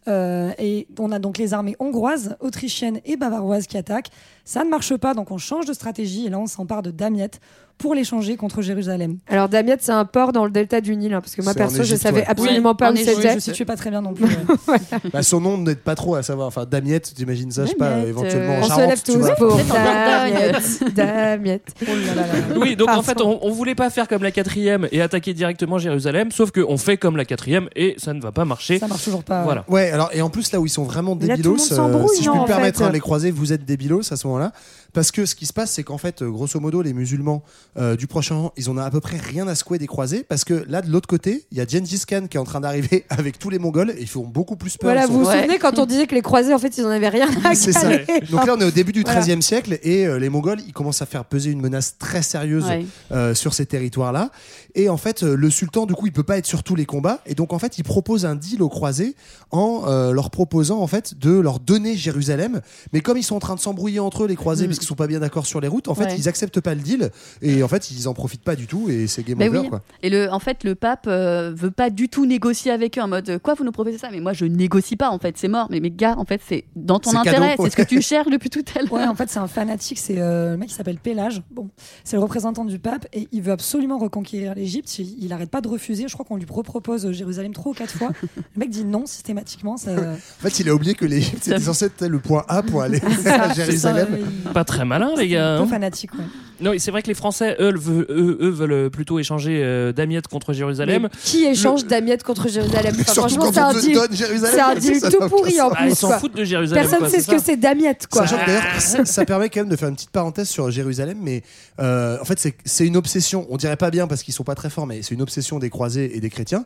Euh, et on a donc les armées hongroises, autrichiennes et bavaroises qui attaquent. Ça ne marche pas, donc on change de stratégie et là on s'empare de Damiette pour l'échanger contre Jérusalem. Alors, Damiette, c'est un port dans le delta du Nil, hein, parce que moi, perso, je Égypte, savais ouais. absolument Oui, pas où c'était. Je ne situe pas très bien non plus. ouais. Bah, son nom n'aide pas trop à savoir. Enfin, Damiette, t'imagines ça, je sais pas, Damiette, éventuellement euh, en On se Charente, lève tu tous pour Damiette. Damiette. Oh là là là là. Oui, donc en fait, on, on voulait pas faire comme la quatrième et attaquer directement Jérusalem, sauf qu'on fait comme la quatrième et ça ne va pas marcher. Ça marche toujours pas. Voilà. Ouais, alors et en plus là où ils sont vraiment débilos, monde s'embrouille, si je puis me permettre, hein, les croisés, vous êtes débilos à ce moment-là, parce que ce qui se passe, c'est qu'en fait, euh, grosso modo, les musulmans euh, du Proche-Orient, ils en ont à peu près rien à secouer des croisés, parce que là, de l'autre côté, il y a Gengis Khan qui est en train d'arriver avec tous les Mongols, et ils font beaucoup plus peur. Voilà, vous vous souvenez quand on disait que les croisés, en fait, ils en avaient rien à C'est ça. Donc là, on est au début du Voilà. XIIIe siècle et euh, les Mongols, ils commencent à faire peser une menace très sérieuse Ouais. euh, sur ces territoires-là. Et en fait, le sultan, du coup, il peut pas être sur tous les combats. Et donc, en fait, il propose un deal aux croisés en leur proposant, en fait, de leur donner Jérusalem. Mais comme ils sont en train de s'embrouiller entre eux, les croisés, Mm. Qu'ils sont pas bien d'accord sur les routes, en fait, Ouais. ils acceptent pas le deal. Et en fait, ils en profitent pas du tout. Et c'est game Mais over, oui. quoi. Et le, en fait, le pape euh, veut pas du tout négocier avec eux en mode quoi vous nous proposez ça? Mais moi je négocie pas en fait, c'est mort. Mais mes gars, en fait, c'est dans ton intérêt, c'est ce que tu cherches depuis tout à l'heure. Ouais, en fait, c'est un fanatique. C'est euh, le mec qui s'appelle Pélage. Bon, c'est le représentant du pape et il veut absolument reconquérir l'Égypte. Il, il arrête pas de refuser. Je crois qu'on lui propose euh, Jérusalem trois ou quatre fois. Le mec dit non systématiquement. Ça, En fait, il a oublié que l'Égypte, c'était censé être le point A pour aller à Jérusalem. ça, il- Pas très malin, les gars. Hein. fanatique, ouais. Non, c'est vrai que les Français, eux, veulent, eux, eux veulent plutôt échanger euh, Damiette contre Jérusalem. Mais Qui échange Damiette contre Jérusalem? Enfin, Franchement, c'est un deal. C'est un deal tout pourri en. Ah, ils plus. s'en quoi. foutent de Jérusalem. Personne quoi, sait ce que c'est Damiette, quoi. Sachant d'ailleurs, ça, ça permet quand même de faire une petite parenthèse sur Jérusalem, mais euh, en fait, c'est- c'est une obsession. On dirait pas bien parce qu'ils sont pas très forts, mais c'est une obsession des croisés et des chrétiens.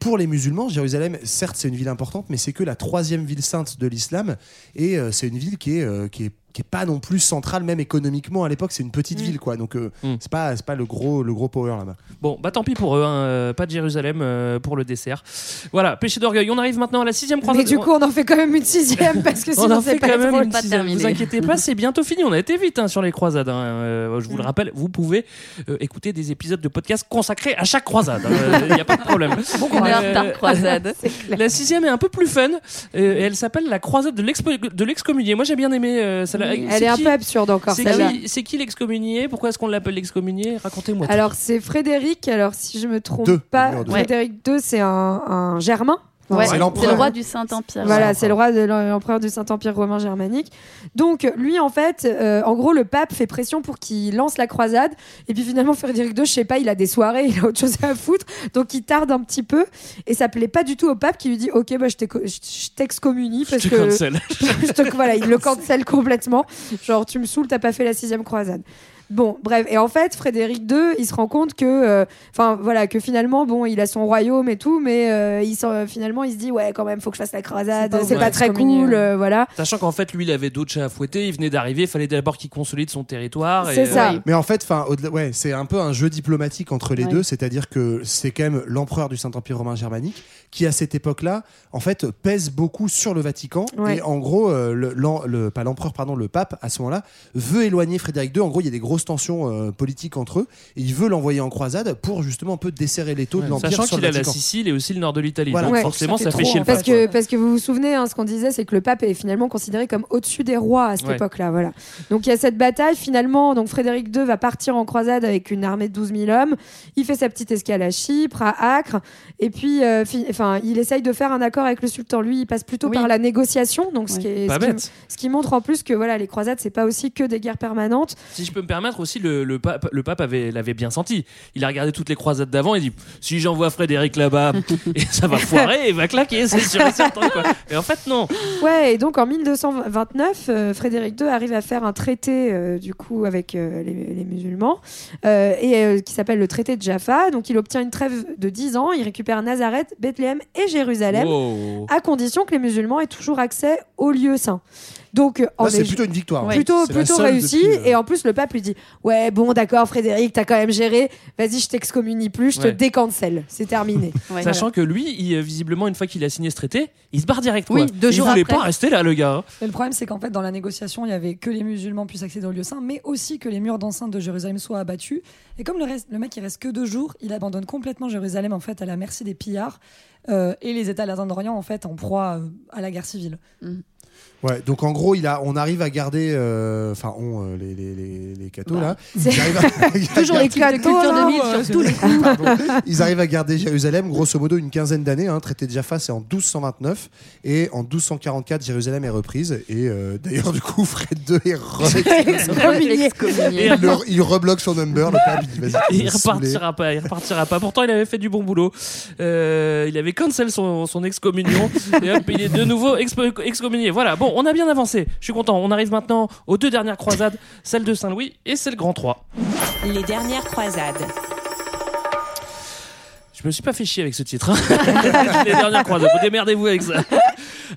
Pour les musulmans, Jérusalem, certes, c'est une ville importante, mais c'est que la troisième ville sainte de l'islam, et euh, c'est une ville qui est, euh, qui est qui est pas non plus centrale même économiquement à l'époque c'est une petite ville quoi donc euh, Mm. c'est pas c'est pas le gros le gros power là-bas Bon, bah tant pis pour eux, hein, euh, pas de Jérusalem euh, pour le dessert. Voilà, péché d'orgueil. On arrive maintenant à la sixième croisade. Mais du coup, on en fait quand même une sixième parce que on sinon, en c'est fait pas quand même une Pas sixième. terminé. Vous inquiétez pas, c'est bientôt fini. On a été vite hein, sur les croisades. hein. Euh, je vous le rappelle, vous pouvez euh, écouter des épisodes de podcast consacrés à chaque croisade. Il n'y a pas de problème. Heure Euh, par croisade. La sixième est un peu plus fun. euh, et elle s'appelle la croisade de l'excommunié. Moi, j'ai bien aimé. euh, celle-là. Elle C'est est un peu absurde encore, C'est celle-là. qui, c'est qui l'excommunié? Pourquoi est-ce qu'on l'appelle l'excommunié? Racontez-moi. Alors, c'est Frédéric. Alors, si je me trompe Deux, pas. Frédéric II, c'est un, un germain. Ouais, c'est le roi du Saint-Empire. Voilà, c'est le roi de l'empereur du Saint-Empire romain germanique. Donc, lui, en fait, euh, en gros, le pape fait pression pour qu'il lance la croisade. Et puis finalement, Frédéric II, je sais pas, il a des soirées, il a autre chose à foutre. Donc, il tarde un petit peu. Et ça plaît pas du tout au pape qui lui dit Ok, bah, je t'éco- je je t'excommunie. Parce Je te que. cancel. je te- voilà, il le cancelle complètement. Genre, tu me saoules, t'as pas fait la sixième croisade. Bon, bref, et en fait, Frédéric II, il se rend compte que, euh, enfin voilà, que finalement, bon, il a son royaume et tout, mais euh, il finalement, il se dit, ouais, quand même, faut que je fasse la croisade, C'est pas pas très cool, euh, voilà. Sachant qu'en fait, lui, il avait d'autres chats à fouetter. Il venait d'arriver. Il fallait d'abord qu'il consolide son territoire. C'est ça. Mais en fait, enfin, ouais, c'est un peu un jeu diplomatique entre les Ouais. deux, c'est-à-dire que c'est quand même l'empereur du Saint-Empire romain germanique qui, à cette époque-là, en fait, pèse beaucoup sur le Vatican. Ouais. Et en gros, euh, le- pas l'empereur, pardon, le pape, à ce moment-là, veut éloigner Frédéric II. En gros, il y a des gros grosse tension euh, politique entre eux. Et il veut l'envoyer en croisade pour justement un peu desserrer les taux de l'empire Sachant qu'il a la. Sicile et aussi le nord de l'Italie. Voilà. Donc Ouais, forcément, ça ça fait chier le fait. Parce que, parce que vous vous souvenez, hein, ce qu'on disait, c'est que le pape est finalement considéré comme au-dessus des rois à cette Ouais. époque-là. Voilà. Donc il y a cette bataille. Finalement, donc Frédéric II va partir en croisade avec une armée de 12 000 hommes. Il fait sa petite escale à Chypre, à Acre. Et puis, euh, fi- enfin, il essaye de faire un accord avec le sultan. Lui, il passe plutôt Oui. par la négociation. Donc, ce, qui est, Pas ce, qui, bête. ce qui montre en plus que voilà, les croisades, c'est pas aussi que des guerres permanentes. Si je peux me permettre aussi, le, le pape, le pape avait, l'avait bien senti. Il a regardé toutes les croisades d'avant et dit si j'envoie Frédéric là-bas, et ça va foirer et va claquer, c'est sûr et certain. Quoi. Et en fait, non. Ouais, et donc en 1229, euh, Frédéric II arrive à faire un traité euh, du coup avec euh, les, les musulmans et qui s'appelle le traité de Jaffa. Donc il obtient une trêve de 10 ans, il récupère Nazareth, Bethléem et Jérusalem Wow. à condition que les musulmans aient toujours accès aux lieux saints. Donc en Là, c'est plutôt une victoire. plutôt, C'est plutôt réussi. depuis, euh, Et en plus, le pape lui dit Ouais, bon, d'accord, Frédéric, t'as quand même géré. Vas-y, je t'excommunie plus, je Ouais. te décancelle. C'est terminé. Ouais. Sachant que lui, il, euh, visiblement, une fois qu'il a signé ce traité, il se barre direct. Oui, quoi. deux il jours voulait après. pas rester là, le gars. hein. Et le problème, c'est qu'en fait, dans la négociation, il y avait que les musulmans puissent accéder au lieu saint, mais aussi que les murs d'enceinte de Jérusalem soient abattus. Et comme le, reste, le mec, il reste que deux jours, il abandonne complètement Jérusalem en fait à la merci des pillards euh, et les États latins d'Orient en fait en proie euh, à la guerre civile. Ouais, donc en gros, il a, on arrive à garder, euh, enfin, on, euh, les, les, les, les cathos Bah, là, ils arrivent à, Toujours les garder- cathos, culture là, 2000 ouais, sur tous les c'est- Pardon. Ils arrivent à garder Jérusalem, grosso modo, une quinzaine d'années. Hein. Traité de Jaffa, c'est en 1229. Et en 1244, Jérusalem est reprise. Et euh, d'ailleurs, du coup, Fred II est re- il, le- il rebloque son number. Le pape, il dit, vas-y, il repartira pas, il repartira pas. Pourtant, il avait fait du bon boulot. Euh, il avait cancel son, son excommunion. et hop, il est de nouveau expo- excommunié. Voilà, bon, on a bien avancé. Je suis content. On arrive maintenant aux deux dernières croisades, celle de Saint-Louis et celle Grand 3. Les dernières croisades. Je me suis pas fait chier avec ce titre. hein. Les dernières croisades. Vous démerdez-vous avec ça.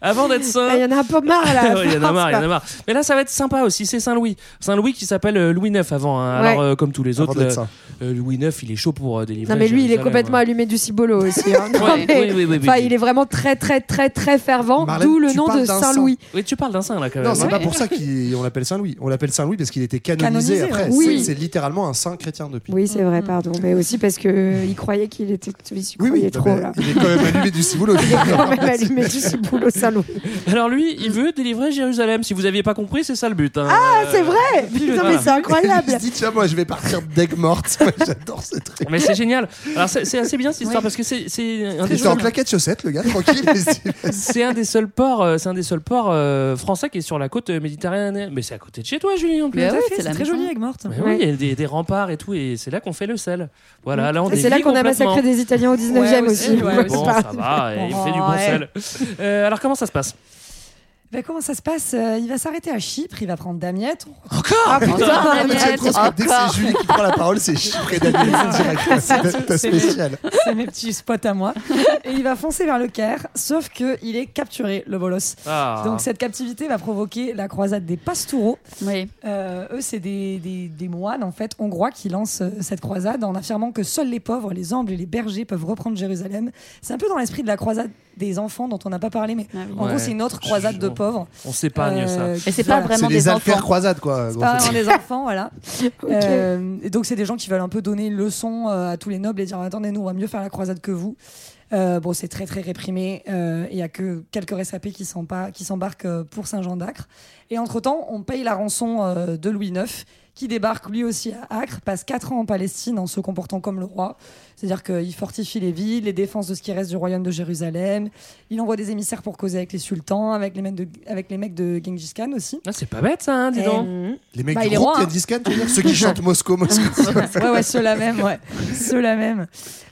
Avant d'être saint. Il y en a un peu marre là. Il y en a marre, il y en a marre. Mais là, ça va être sympa aussi. C'est Saint-Louis. Saint-Louis qui s'appelle euh, Louis IX avant. hein. Ouais. Alors, euh, comme tous les Avant autres, le- saint. euh, Louis IX, il est chaud pour euh, délivrer. Non mais lui il est complètement ouais. allumé du cibolo aussi. hein. Non, Ouais, mais- oui, oui, oui, oui, enfin, oui. il est vraiment très très très très fervent, d'où le nom de Saint-Louis. Oui, tu parles d'un saint là quand même. Non, c'est pas pour ça qu'on l'appelle Saint-Louis. On l'appelle Saint-Louis parce qu'il était canonisé, après. C'est- littéralement un saint chrétien depuis. Oui c'est vrai Mhm. pardon, mais aussi parce que euh, il croyait qu'il était, Oui, oui, trop là. Il est quand même allumé du ciboulot. Il est quand même allumé du ciboulot Alors lui, il veut délivrer Jérusalem. Si vous aviez pas compris, c'est ça le but. hein. Ah c'est Euh, vrai. Putain voilà. mais c'est incroyable. Il se dit, tiens, moi, je vais partir d'aigle morte. Moi, J'adore ce truc. Mais c'est génial. Alors c'est c'est assez bien cette histoire Oui. parce que c'est c'est un Il des était en seuls- claquette chaussette, le gars, tranquille. mais c'est- c'est un des seuls ports, euh, c'est un des seuls ports euh, français qui est sur la côte euh, méditerranéenne. Mais c'est à côté de chez toi, Julien. en plus. Mais Tout à ouais, fait, c'est c'est la très maison. joli avec morte. Mais oui, il y a des, des remparts et tout, et c'est là qu'on fait le sel. Voilà, là on Et c'est là dévie qu'on a complètement. massacré des Italiens au 19e Ouais, aussi. aussi, ouais, Ouais, Bon, c'est ça pas- va, et il Bon, fait du bon ouais. sel. Euh, alors comment ça se passe Ben, comment ça se passe Euh, Il va s'arrêter à Chypre, il va prendre Damiette. Encore Ah putain. Damiette, trop parce que dès que c'est Julie qui prend la parole, c'est Chypre et Daniel. C'est direct. C'est ta C'est spéciale. C'est mes petits spots à moi. Et il va foncer vers le Caire, sauf qu'il est capturé, le bolos. Ah. Donc cette captivité va provoquer la croisade des Pastoureaux. Oui. Euh, eux, c'est des, des- des moines en fait hongrois qui lancent euh, cette croisade en affirmant que seuls les pauvres, les humbles et les bergers peuvent reprendre Jérusalem. C'est un peu dans l'esprit de la croisade des enfants dont on n'a pas parlé, mais Ah oui. en Ouais. gros, c'est une autre croisade de On- pauvres. On s'épargne Euh, ça. Et c'est pas vraiment des enfants. croisades, quoi. C'est pas vraiment des enfants, voilà. Euh, et donc c'est des gens qui veulent un peu donner une leçon euh, à tous les nobles et dire attendez nous on va mieux faire la croisade que vous. Euh, bon c'est très très réprimé. euh, Il y a que quelques rescapés qui s'empa- qui s'embarquent euh, pour Saint-Jean d'Acre. Et entre temps on paye la rançon euh, de Louis IX qui débarque lui aussi à Acre, passe 4 ans en Palestine en se comportant comme le roi. C'est-à-dire qu'il fortifie les villes, les défenses de ce qui reste du royaume de Jérusalem. Il envoie des émissaires pour causer avec les sultans, avec les mecs de, avec les mecs de Genghis Khan aussi. Ah, c'est pas bête ça, hein, dis Et- donc. Les mecs Bah, du groupe roi, hein. Gengis Khan, tu veux dire Ceux qui chantent Moscou, Moscou. ouais, ouais, ceux-là même, ouais. Ceux-là même.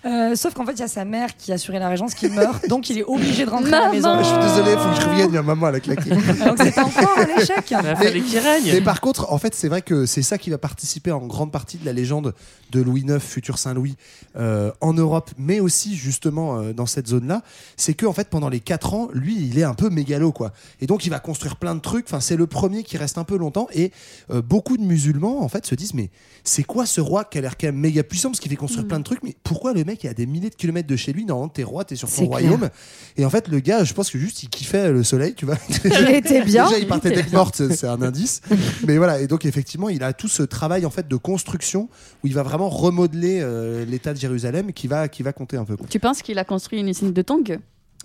Euh, sauf qu'en fait, il y a sa mère qui assurait la régence qui meurt, donc il est obligé de rentrer à la maison. Je suis désolé, faut que je revienne, il y a maman à la claquer. Donc c'est encore un échec. Qu'il règne. Mais par contre, en fait, c'est vrai que c'est ça qui va participer en grande partie de la légende de Louis IX, futur Saint-Louis, euh, en Europe, mais aussi justement euh, dans cette zone-là. C'est que en fait, pendant les 4 ans, lui, il est un peu mégalo, quoi. Et donc, il va construire plein de trucs. Enfin, c'est le premier qui reste un peu longtemps. Et euh, beaucoup de musulmans, en fait, se disent, mais c'est quoi ce roi qui a l'air quand même méga puissant? Parce qu'il fait construire plein de trucs, mais pourquoi le mec est à des milliers de kilomètres de chez lui? Normalement, t'es roi, t'es sur ton clair. royaume. Et en fait, le gars, je pense que juste il kiffait le soleil, tu vois. Il était bien. Déjà, il partait bien. morte, c'est un indice. Mais voilà, et donc effectivement, il a tout ce travail en fait de construction où il va vraiment remodeler euh, l'État de Jérusalem qui va, qui va compter un peu. quoi. Tu penses qu'il a construit une usine de tongs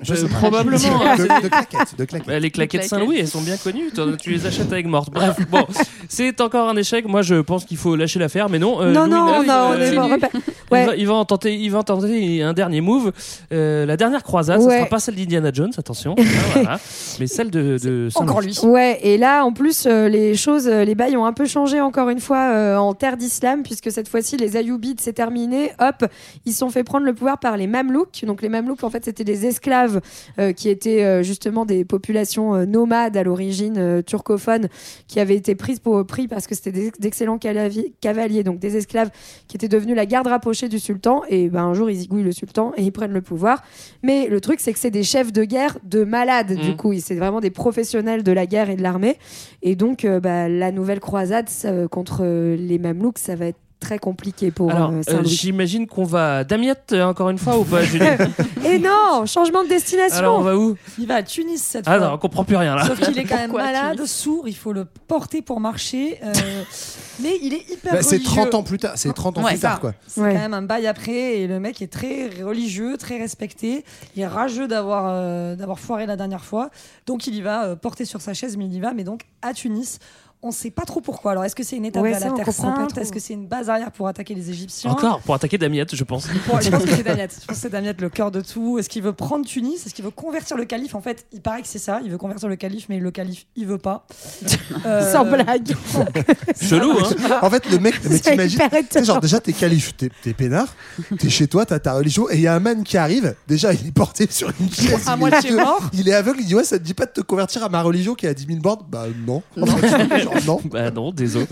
Je Euh, sais pas. probablement. hein, De, c'est- de claquettes, de claquettes. Bah, les claquettes claquettes. Saint-Louis, elles sont bien connues. Tu les achètes avec morte. Bref, bon, c'est encore un échec. Moi, je pense qu'il faut lâcher l'affaire, mais non. euh, non, Louis non, IX, non, on est il, va, il va en tenter, il va en tenter un dernier move. Euh, la dernière croisade, ce Ouais. sera pas celle d'Indiana Jones, attention, voilà, mais celle de, de Saint-Louis. Ouais, et là, en plus, euh, les choses, les bails ont un peu changé encore une fois euh, en terre d'islam, puisque cette fois-ci, les Ayyoubides, c'est terminé. Hop, ils se sont fait prendre le pouvoir par les Mamelouks. Donc, les Mamelouks, en fait, c'était des esclaves euh, qui étaient euh, justement des populations euh, nomades à l'origine turcophone, qui avaient été prises pour prix parce que c'était d'excellents cavaliers, donc des esclaves qui étaient devenus la garde rapprochée du sultan. Et ben, un jour, ils zigouillent le sultan et ils prennent le pouvoir. Mais le truc, c'est que c'est des chefs de guerre de malades, du Mm. coup. Ils- C'est vraiment des professionnels de la guerre et de l'armée. Et donc, bah, la nouvelle croisade ça, contre les Mamelouks, ça va être très compliqué pour Alors, euh, euh, j'imagine qu'on va à Damiette euh, encore une fois ou pas Julie et non, changement de destination. Alors, on va où? Il va à Tunis cette Ah fois. non, on comprend plus rien là. Sauf qu'il est quand même malade, sourd, il faut le porter pour marcher. euh, mais il est hyper Bah, c'est religieux. 30 ans plus tard, c'est 30 ans Ouais, plus tard quoi. C'est Ouais. quand même un bail après et le mec est très religieux, très respecté. Il est rageux d'avoir euh, d'avoir foiré la dernière fois. Donc il y va euh, porter sur sa chaise, mais il y va, mais donc à Tunis. On sait pas trop pourquoi. Alors est-ce que c'est une étape Ouais, ça, la Terre Sainte. Est-ce que c'est une base arrière pour attaquer les Égyptiens Encore pour attaquer Damiette, je pense. Je pense que c'est Damiette. Je pense que c'est Damiette le cœur de tout. Est-ce qu'il veut prendre Tunis? Est-ce qu'il veut convertir le calife? En fait, il paraît que c'est ça. Il veut convertir le calife, mais le calife, il veut pas. Euh, Sans blague. Chelou, hein En fait, le mec, mais t'imagines, genre déjà t'es calife, t'es t'es peinard, t'es chez toi, t'as ta religion, et il y a un man qui arrive. Déjà, il est porté sur une chaise, À il, moitié est, mort. il est aveugle. Il dit ouais, ça te dit pas de te convertir à ma religion qui est à 10 000 bornes? Bah non. Genre, non. Bah non, désolé.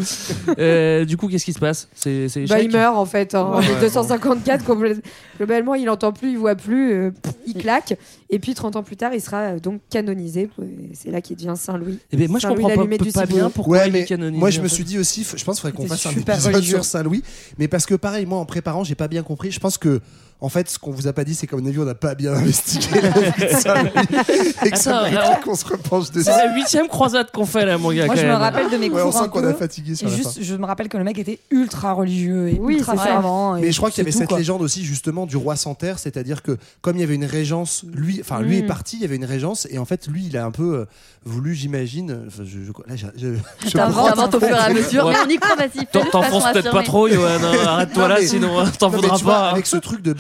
Euh, du coup, qu'est-ce qui se passe? C'est c'est Bah, échec il meurt en fait. hein. En Ouais, 1254, complè- globalement, il entend plus, il voit plus, euh, pff, il claque. Et puis 30 ans plus tard, il sera euh, donc canonisé. Et C'est là qu'il devient Saint Louis. Eh ben, moi, je Saint-Louis, comprends pas, l'allumé du pas bien pourquoi Ouais, il mais est canonisé. moi je en me fait. suis dit aussi, f- je pense qu'il faudrait qu'on fasse un super épisode religieux. sur Saint-Louis, mais parce que pareil, moi en préparant, j'ai pas bien compris. Je pense que en fait, ce qu'on vous a pas dit, c'est qu'à mon avis, on n'a pas bien investigué la vie de et que ça Attends, mérite alors- qu'on se repenche dessus. C'est la huitième croisade qu'on fait là, mon gars. Moi, quand je me même. rappelle de mes Ouais, on cours sent un qu'on a fatigué sur Et la juste, je me rappelle que le mec était ultra religieux et Oui, ultra c'est ça. fervent. et Mais je crois qu'il y avait c'est tout, cette quoi. légende aussi justement du roi sans terre, c'est-à-dire que comme il y avait une régence, lui, enfin lui Mm. est parti, il y avait une régence et en fait lui il a un peu euh, voulu, j'imagine, euh, enfin, je, je- là, je, je- je T'inventes prends- au fur et à mesure. Mais on y croit, vas-y. T'en- fais-le de T'enfonces peut-être pas affirmée. trop, Johan. hein. Arrête-toi Non, là, mais- sinon hein, t'en Non, mais voudras tu vois, pas. hein. avec ce truc de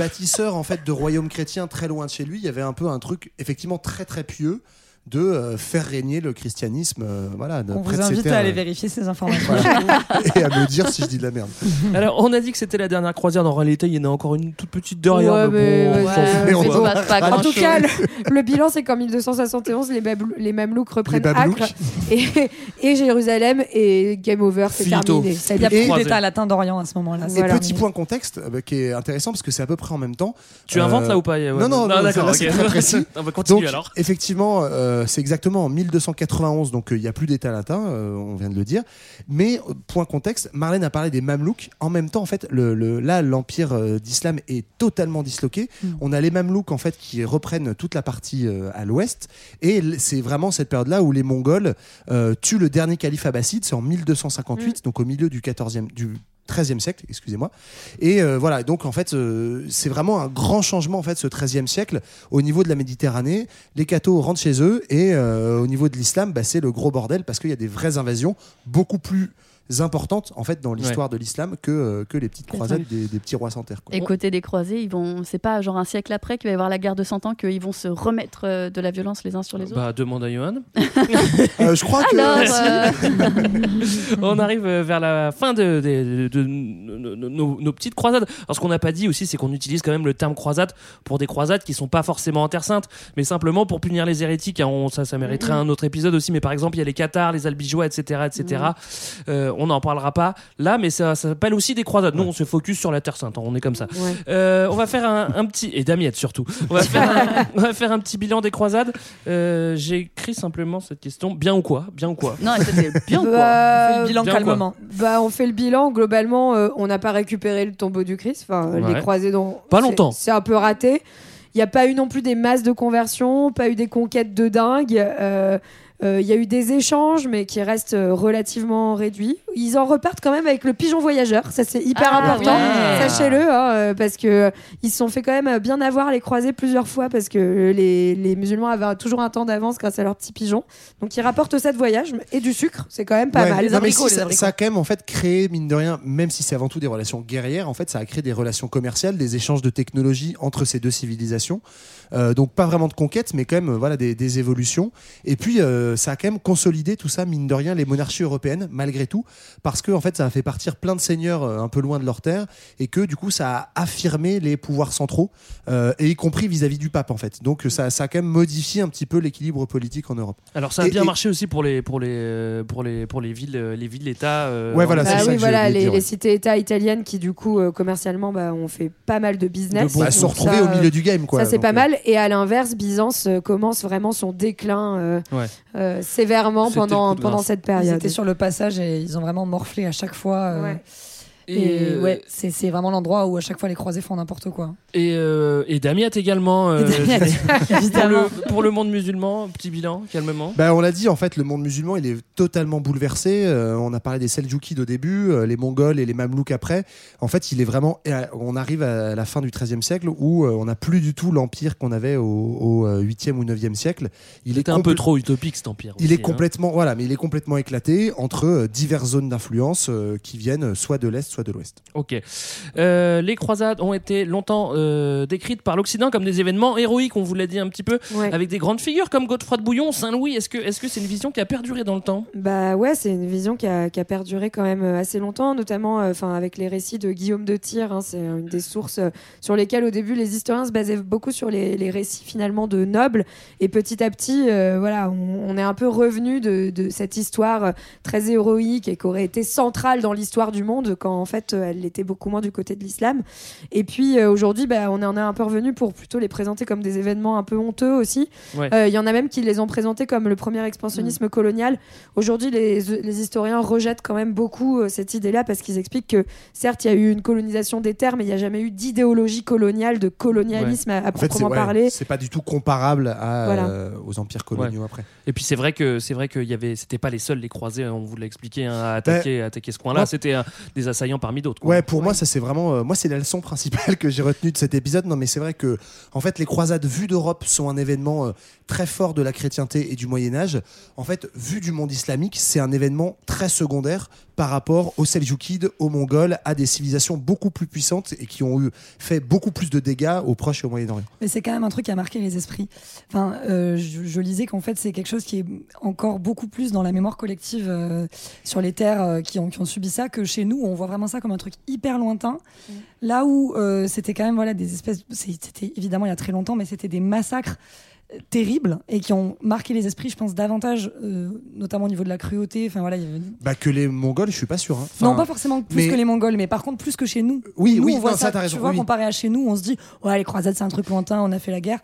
en fait de royaume chrétien très loin de chez lui, il y avait un peu un truc effectivement très très pieux de euh, faire régner le christianisme, euh, voilà, On vous invite terres, à aller euh, vérifier ces informations. et à me dire si je dis de la merde. Alors, on a dit que c'était la dernière croisière. En réalité, il y en a encore une toute petite derrière. Ouais, mais bon, on ouais, on pas En tout cas, le, le bilan, c'est qu'en 1271, les, les Mamelouks reprennent Bablouks. Acre et, et Jérusalem et game over, c'est terminé. Il n'y a plus d'état latin d'Orient à ce moment-là. Et Voilà. petit point contexte euh, qui est intéressant parce que c'est à peu près en même temps. Tu inventes là ou pas Yoann non, non, non, d'accord. là, c'est ok. très précis. on va continuer Donc, alors. effectivement, euh, c'est exactement en 1291, donc euh, il n'y a plus d'État latin, euh, on vient de le dire. Mais, euh, point contexte, Marlène a parlé des Mamelouks. En même temps, en fait, le, le- là, l'empire euh, d'islam est totalement disloqué. Mm. On a les Mamelouks, en fait, qui reprennent toute la partie euh, à l'ouest. Et c'est vraiment cette période-là où les Mongols euh, tuent le dernier calife abbasside, c'est en 1258, donc au milieu du 14e, du 13e siècle, excusez-moi. Et euh, voilà, donc en fait, euh, c'est vraiment un grand changement en fait ce 13e siècle au niveau de la Méditerranée. Les cathos rentrent chez eux et euh, au niveau de l'islam, bah, c'est le gros bordel parce qu'il y a des vraies invasions beaucoup plus importantes en fait dans l'histoire de l'islam que, euh, que les petites croisades des, des petits rois sans terre. quoi. Et côté des croisés, ils vont, c'est pas genre un siècle après qu'il va y avoir la guerre de 100 ans qu'ils vont se remettre euh, de la violence les uns sur les autres? Bah, demande à Johan. Euh, je crois que Alors, euh, on arrive vers la fin de, de- de- de nos, nos- nos petites croisades. Alors, ce qu'on n'a pas dit aussi, c'est qu'on utilise quand même le terme croisade pour des croisades qui sont pas forcément en Terre Sainte, mais simplement pour punir les hérétiques. hein. On- ça, ça mériterait un autre épisode aussi. Mais par exemple, il y a les Cathares, les Albigeois, etc., etc. Euh, on n'en parlera pas là, mais ça, ça s'appelle aussi des croisades. Nous, on se focus sur la Terre Sainte. hein, On est comme ça. Ouais. Euh, on va faire un, un petit et Damiette surtout. On va faire un, on va faire un petit bilan des croisades. Euh, J'ai écrit simplement cette question bien ou quoi Bien ou quoi? Non, c'était bien quoi? Bah, On fait le bilan bien quoi? calmement. Bah, on fait le bilan. Globalement, euh, on n'a pas récupéré le tombeau du Christ. Enfin, euh, Ouais. les croisés dont Pas longtemps. C'est un peu raté. Il n'y a pas eu non plus des masses de conversions, pas eu des conquêtes de dingue. euh, euh, Il y a eu des échanges, mais qui restent euh, relativement réduits. Ils en repartent quand même avec le pigeon voyageur. Ça, c'est hyper Ah, important. ouais. Sachez-le, hein, euh, parce que euh, ils se sont fait quand même bien avoir les croisés plusieurs fois, parce que euh, les, les musulmans avaient toujours un temps d'avance grâce à leurs petits pigeons. Donc, ils rapportent ça de voyage et du sucre. C'est quand même pas Ouais, mal. non, mais si, ça, ça a quand même en fait créé mine de rien, même si c'est avant tout des relations guerrières, en fait ça a créé des relations commerciales, des échanges de technologies entre ces deux civilisations. Euh, donc pas vraiment de conquête, mais quand même euh, voilà des, des évolutions. Et puis euh, ça a quand même consolidé tout ça mine de rien les monarchies européennes malgré tout, parce que en fait ça a fait partir plein de seigneurs un peu loin de leur terre et que du coup ça a affirmé les pouvoirs centraux euh, et y compris vis-à-vis du pape en fait. Donc ça, ça a quand même modifié un petit peu l'équilibre politique en Europe. Alors ça a Et- bien et- marché aussi pour les pour les pour les pour les villes les villes États. euh, Ouais, voilà, Bah c'est ça oui, voilà, les, les cités-États italiennes qui, du coup, euh, commercialement, bah, ont fait pas mal de business. Bah, se retrouver ça, au milieu du game quoi. Ça, c'est pas euh, Et à l'inverse, Byzance euh, commence vraiment son déclin euh, Ouais. euh, sévèrement pendant, pendant cette Ils période. étaient sur le passage et ils ont vraiment morflé à chaque fois. euh, Ouais. Et, euh, ouais, c'est c'est vraiment l'endroit où à chaque fois les croisés font n'importe quoi. Et, euh, et Damiette également. euh, pour, le, pour le monde musulman, petit bilan, calmement. Bah, on l'a dit, en fait, le monde musulman, il est totalement bouleversé. Euh, on a parlé des Seljoukides au début, euh, les Mongols et les Mamelouks après. En fait, il est vraiment. On arrive à la fin du XIIIe siècle où euh, on n'a plus du tout l'empire qu'on avait au, au euh, 8e ou 9e siècle. Il était un peu trop utopique cet empire. Il aussi, est hein. complètement, voilà, mais il est complètement éclaté entre euh, diverses zones d'influence euh, qui viennent soit de l'est, soit de l'ouest. Ok. Euh, les croisades ont été longtemps euh, décrites par l'Occident comme des événements héroïques, on vous l'a dit un petit peu, Ouais. avec des grandes figures comme Godefroy de Bouillon, Saint-Louis. Est-ce que est-ce que c'est une vision qui a perduré dans le temps? Bah ouais, c'est une vision qui a, qui a perduré quand même euh, assez longtemps, notamment euh, enfin avec les récits de Guillaume de Tyr. hein, c'est une des sources sur lesquelles au début les historiens se basaient beaucoup sur les, les récits finalement de nobles. Et petit à petit, euh, voilà, on, on est un peu revenu de, de cette histoire très héroïque et qui aurait été centrale dans l'histoire du monde quand en fait euh, elle l'était beaucoup moins du côté de l'islam. Et puis euh, aujourd'hui, bah, on en est un peu revenu pour plutôt les présenter comme des événements un peu honteux aussi. Ouais. Euh, Il y en a même qui les ont présentés comme le premier expansionnisme colonial. Aujourd'hui, les, les historiens rejettent quand même beaucoup euh, cette idée-là parce qu'ils expliquent que certes, il y a eu une colonisation des terres, mais il n'y a jamais eu d'idéologie coloniale, de colonialisme à, à En fait, c'est proprement ouais, parler. c'est pas du tout comparable à, Voilà. euh, aux empires coloniaux après. Et puis c'est vrai que c'est vrai qu'il y avait, c'était pas les seuls les croisés, hein, on vous l'a expliqué, hein, à attaquer, à attaquer ce coin-là. C'était euh, des assaillants parmi d'autres. quoi. Ouais, pour moi, ça c'est vraiment. euh, moi, c'est la leçon principale que j'ai retenue de cet épisode. Non, mais c'est vrai que, en fait, les croisades vues d'Europe sont un événement euh, très fort de la chrétienté et du Moyen-Âge. En fait, vu du monde islamique, c'est un événement très secondaire par rapport aux Seljoukides, aux Mongols, à des civilisations beaucoup plus puissantes et qui ont eu fait beaucoup plus de dégâts au Proche et au Moyen-Orient. Mais c'est quand même un truc qui a marqué les esprits. Enfin, euh, je, je lisais qu'en fait, c'est quelque chose qui est encore beaucoup plus dans la mémoire collective euh, sur les terres euh, qui, ont, qui ont subi ça que chez nous. On voit vraiment ça comme un truc hyper lointain. Là où euh, c'était quand même voilà, des espèces. C'était évidemment il y a très longtemps, mais c'était des massacres terribles et qui ont marqué les esprits, je pense, davantage, euh, notamment au niveau de la cruauté. Enfin voilà, il y avait- Bah, que les Mongols, je suis pas sûr. hein. non, pas forcément plus mais- que les Mongols, mais par contre plus que chez nous. Oui, nous, oui, on voit non, ça, t'as raison, Tu vois, oui. comparé à chez nous, on se dit, ouais, les croisades, c'est un truc lointain, on a fait la guerre.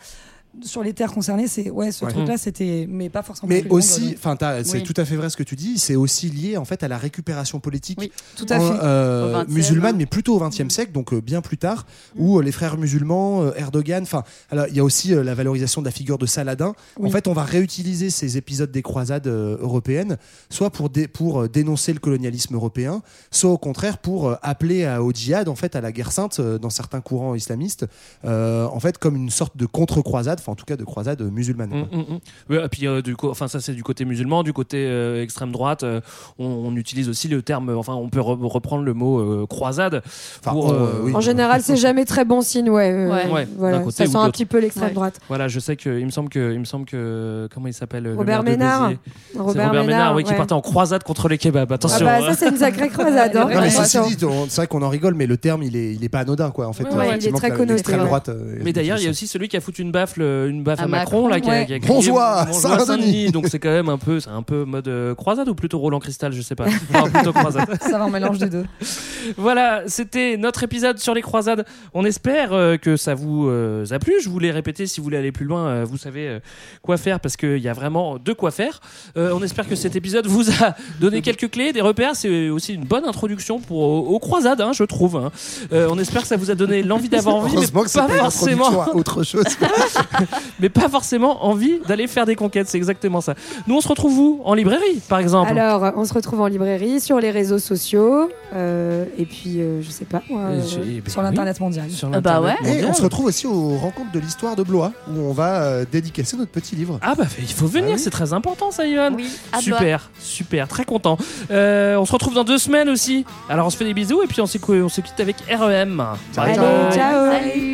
Sur les terres concernées, c'est ouais, ce Ouais. truc-là, c'était, mais pas forcément. Mais aussi, Mongols, enfin, c'est Oui. tout à fait vrai ce que tu dis. C'est aussi lié en fait à la récupération politique tout à en- fait. euh, Au 20e, musulmane, hein. mais plutôt au XXe siècle, donc euh, bien plus tard, où euh, les frères musulmans, euh, Erdogan, enfin, alors il y a aussi euh, la valorisation de la figure de Saladin. Oui. En fait, on va réutiliser ces épisodes des croisades euh, européennes, soit pour dé- pour euh, dénoncer le colonialisme européen, soit au contraire pour euh, appeler à- au djihad, en fait, à la guerre sainte euh, dans certains courants islamistes, euh, en fait, comme une sorte de contre-croisade, enfin en tout cas de croisade musulmane. quoi. Mm, mm, mm. Et puis euh, du coup, enfin ça c'est du côté musulman, du côté euh, extrême droite, euh, on, on utilise aussi le terme, enfin on peut re- reprendre le mot euh, croisade. pour, on, euh, euh, oui. En général, c'est jamais très bon signe, ouais. euh, Ouais. Ouais, voilà, d'un côté ça sent un petit peu l'extrême Ouais. droite. Voilà, je sais que il me semble que il me semble que comment il s'appelle le Robert Ménard. Robert Robert, Ménard, oui, qui partait en croisade contre les kebabs. Attention. Ah bah, ça, c'est une sacrée croisade. hein. Non, mais Attention. ceci dit, on- c'est vrai qu'on en rigole, mais le terme, il est, il est pas anodin, quoi. En fait, Ouais, ouais, il est très connoté, euh, Mais d'ailleurs, il y a aussi celui qui a foutu une baffe, le, euh, une baffe à, À Macron, là, qui a, Macron, qui a crié Bonjour, Bonjour Saint-Denis. donc c'est quand même un peu, c'est un peu mode euh, croisade ou plutôt Roland Cristal, je sais pas. Enfin, plutôt croisade. Ça va en mélange des deux. Voilà, c'était notre épisode sur les croisades. On espère euh, que ça vous euh, a plu. Je voulais répéter, si vous voulez aller plus loin, euh, vous savez euh, quoi faire parce qu'il y a vraiment de quoi faire. Euh, on espère que cet épisode vous a donné quelques clés, des repères. C'est aussi une bonne introduction pour, aux, aux croisades, hein, je trouve. hein. Euh, on espère que ça vous a donné l'envie d'avoir envie, mais pas pas forcément, autre chose. mais pas forcément envie d'aller faire des conquêtes. C'est exactement ça. Nous, on se retrouve où? En librairie, par exemple. Alors, on se retrouve en librairie, sur les réseaux sociaux, euh, et puis, euh, je sais pas. moi, Euh, ben Sur oui. l'internet mondial. Sur Ah bah ouais. Et on se retrouve aussi aux rencontres de l'histoire de Blois, où on va euh, dédicacer notre petit livre. Ah bah il faut venir, Ah oui. c'est très important ça Yohan. Oui, à Blois. Super, super, très content. Euh, on se retrouve dans deux semaines aussi. Alors on se fait des bisous et puis on se, on se quitte avec REM. Bye Allez, bye. ciao. Salut.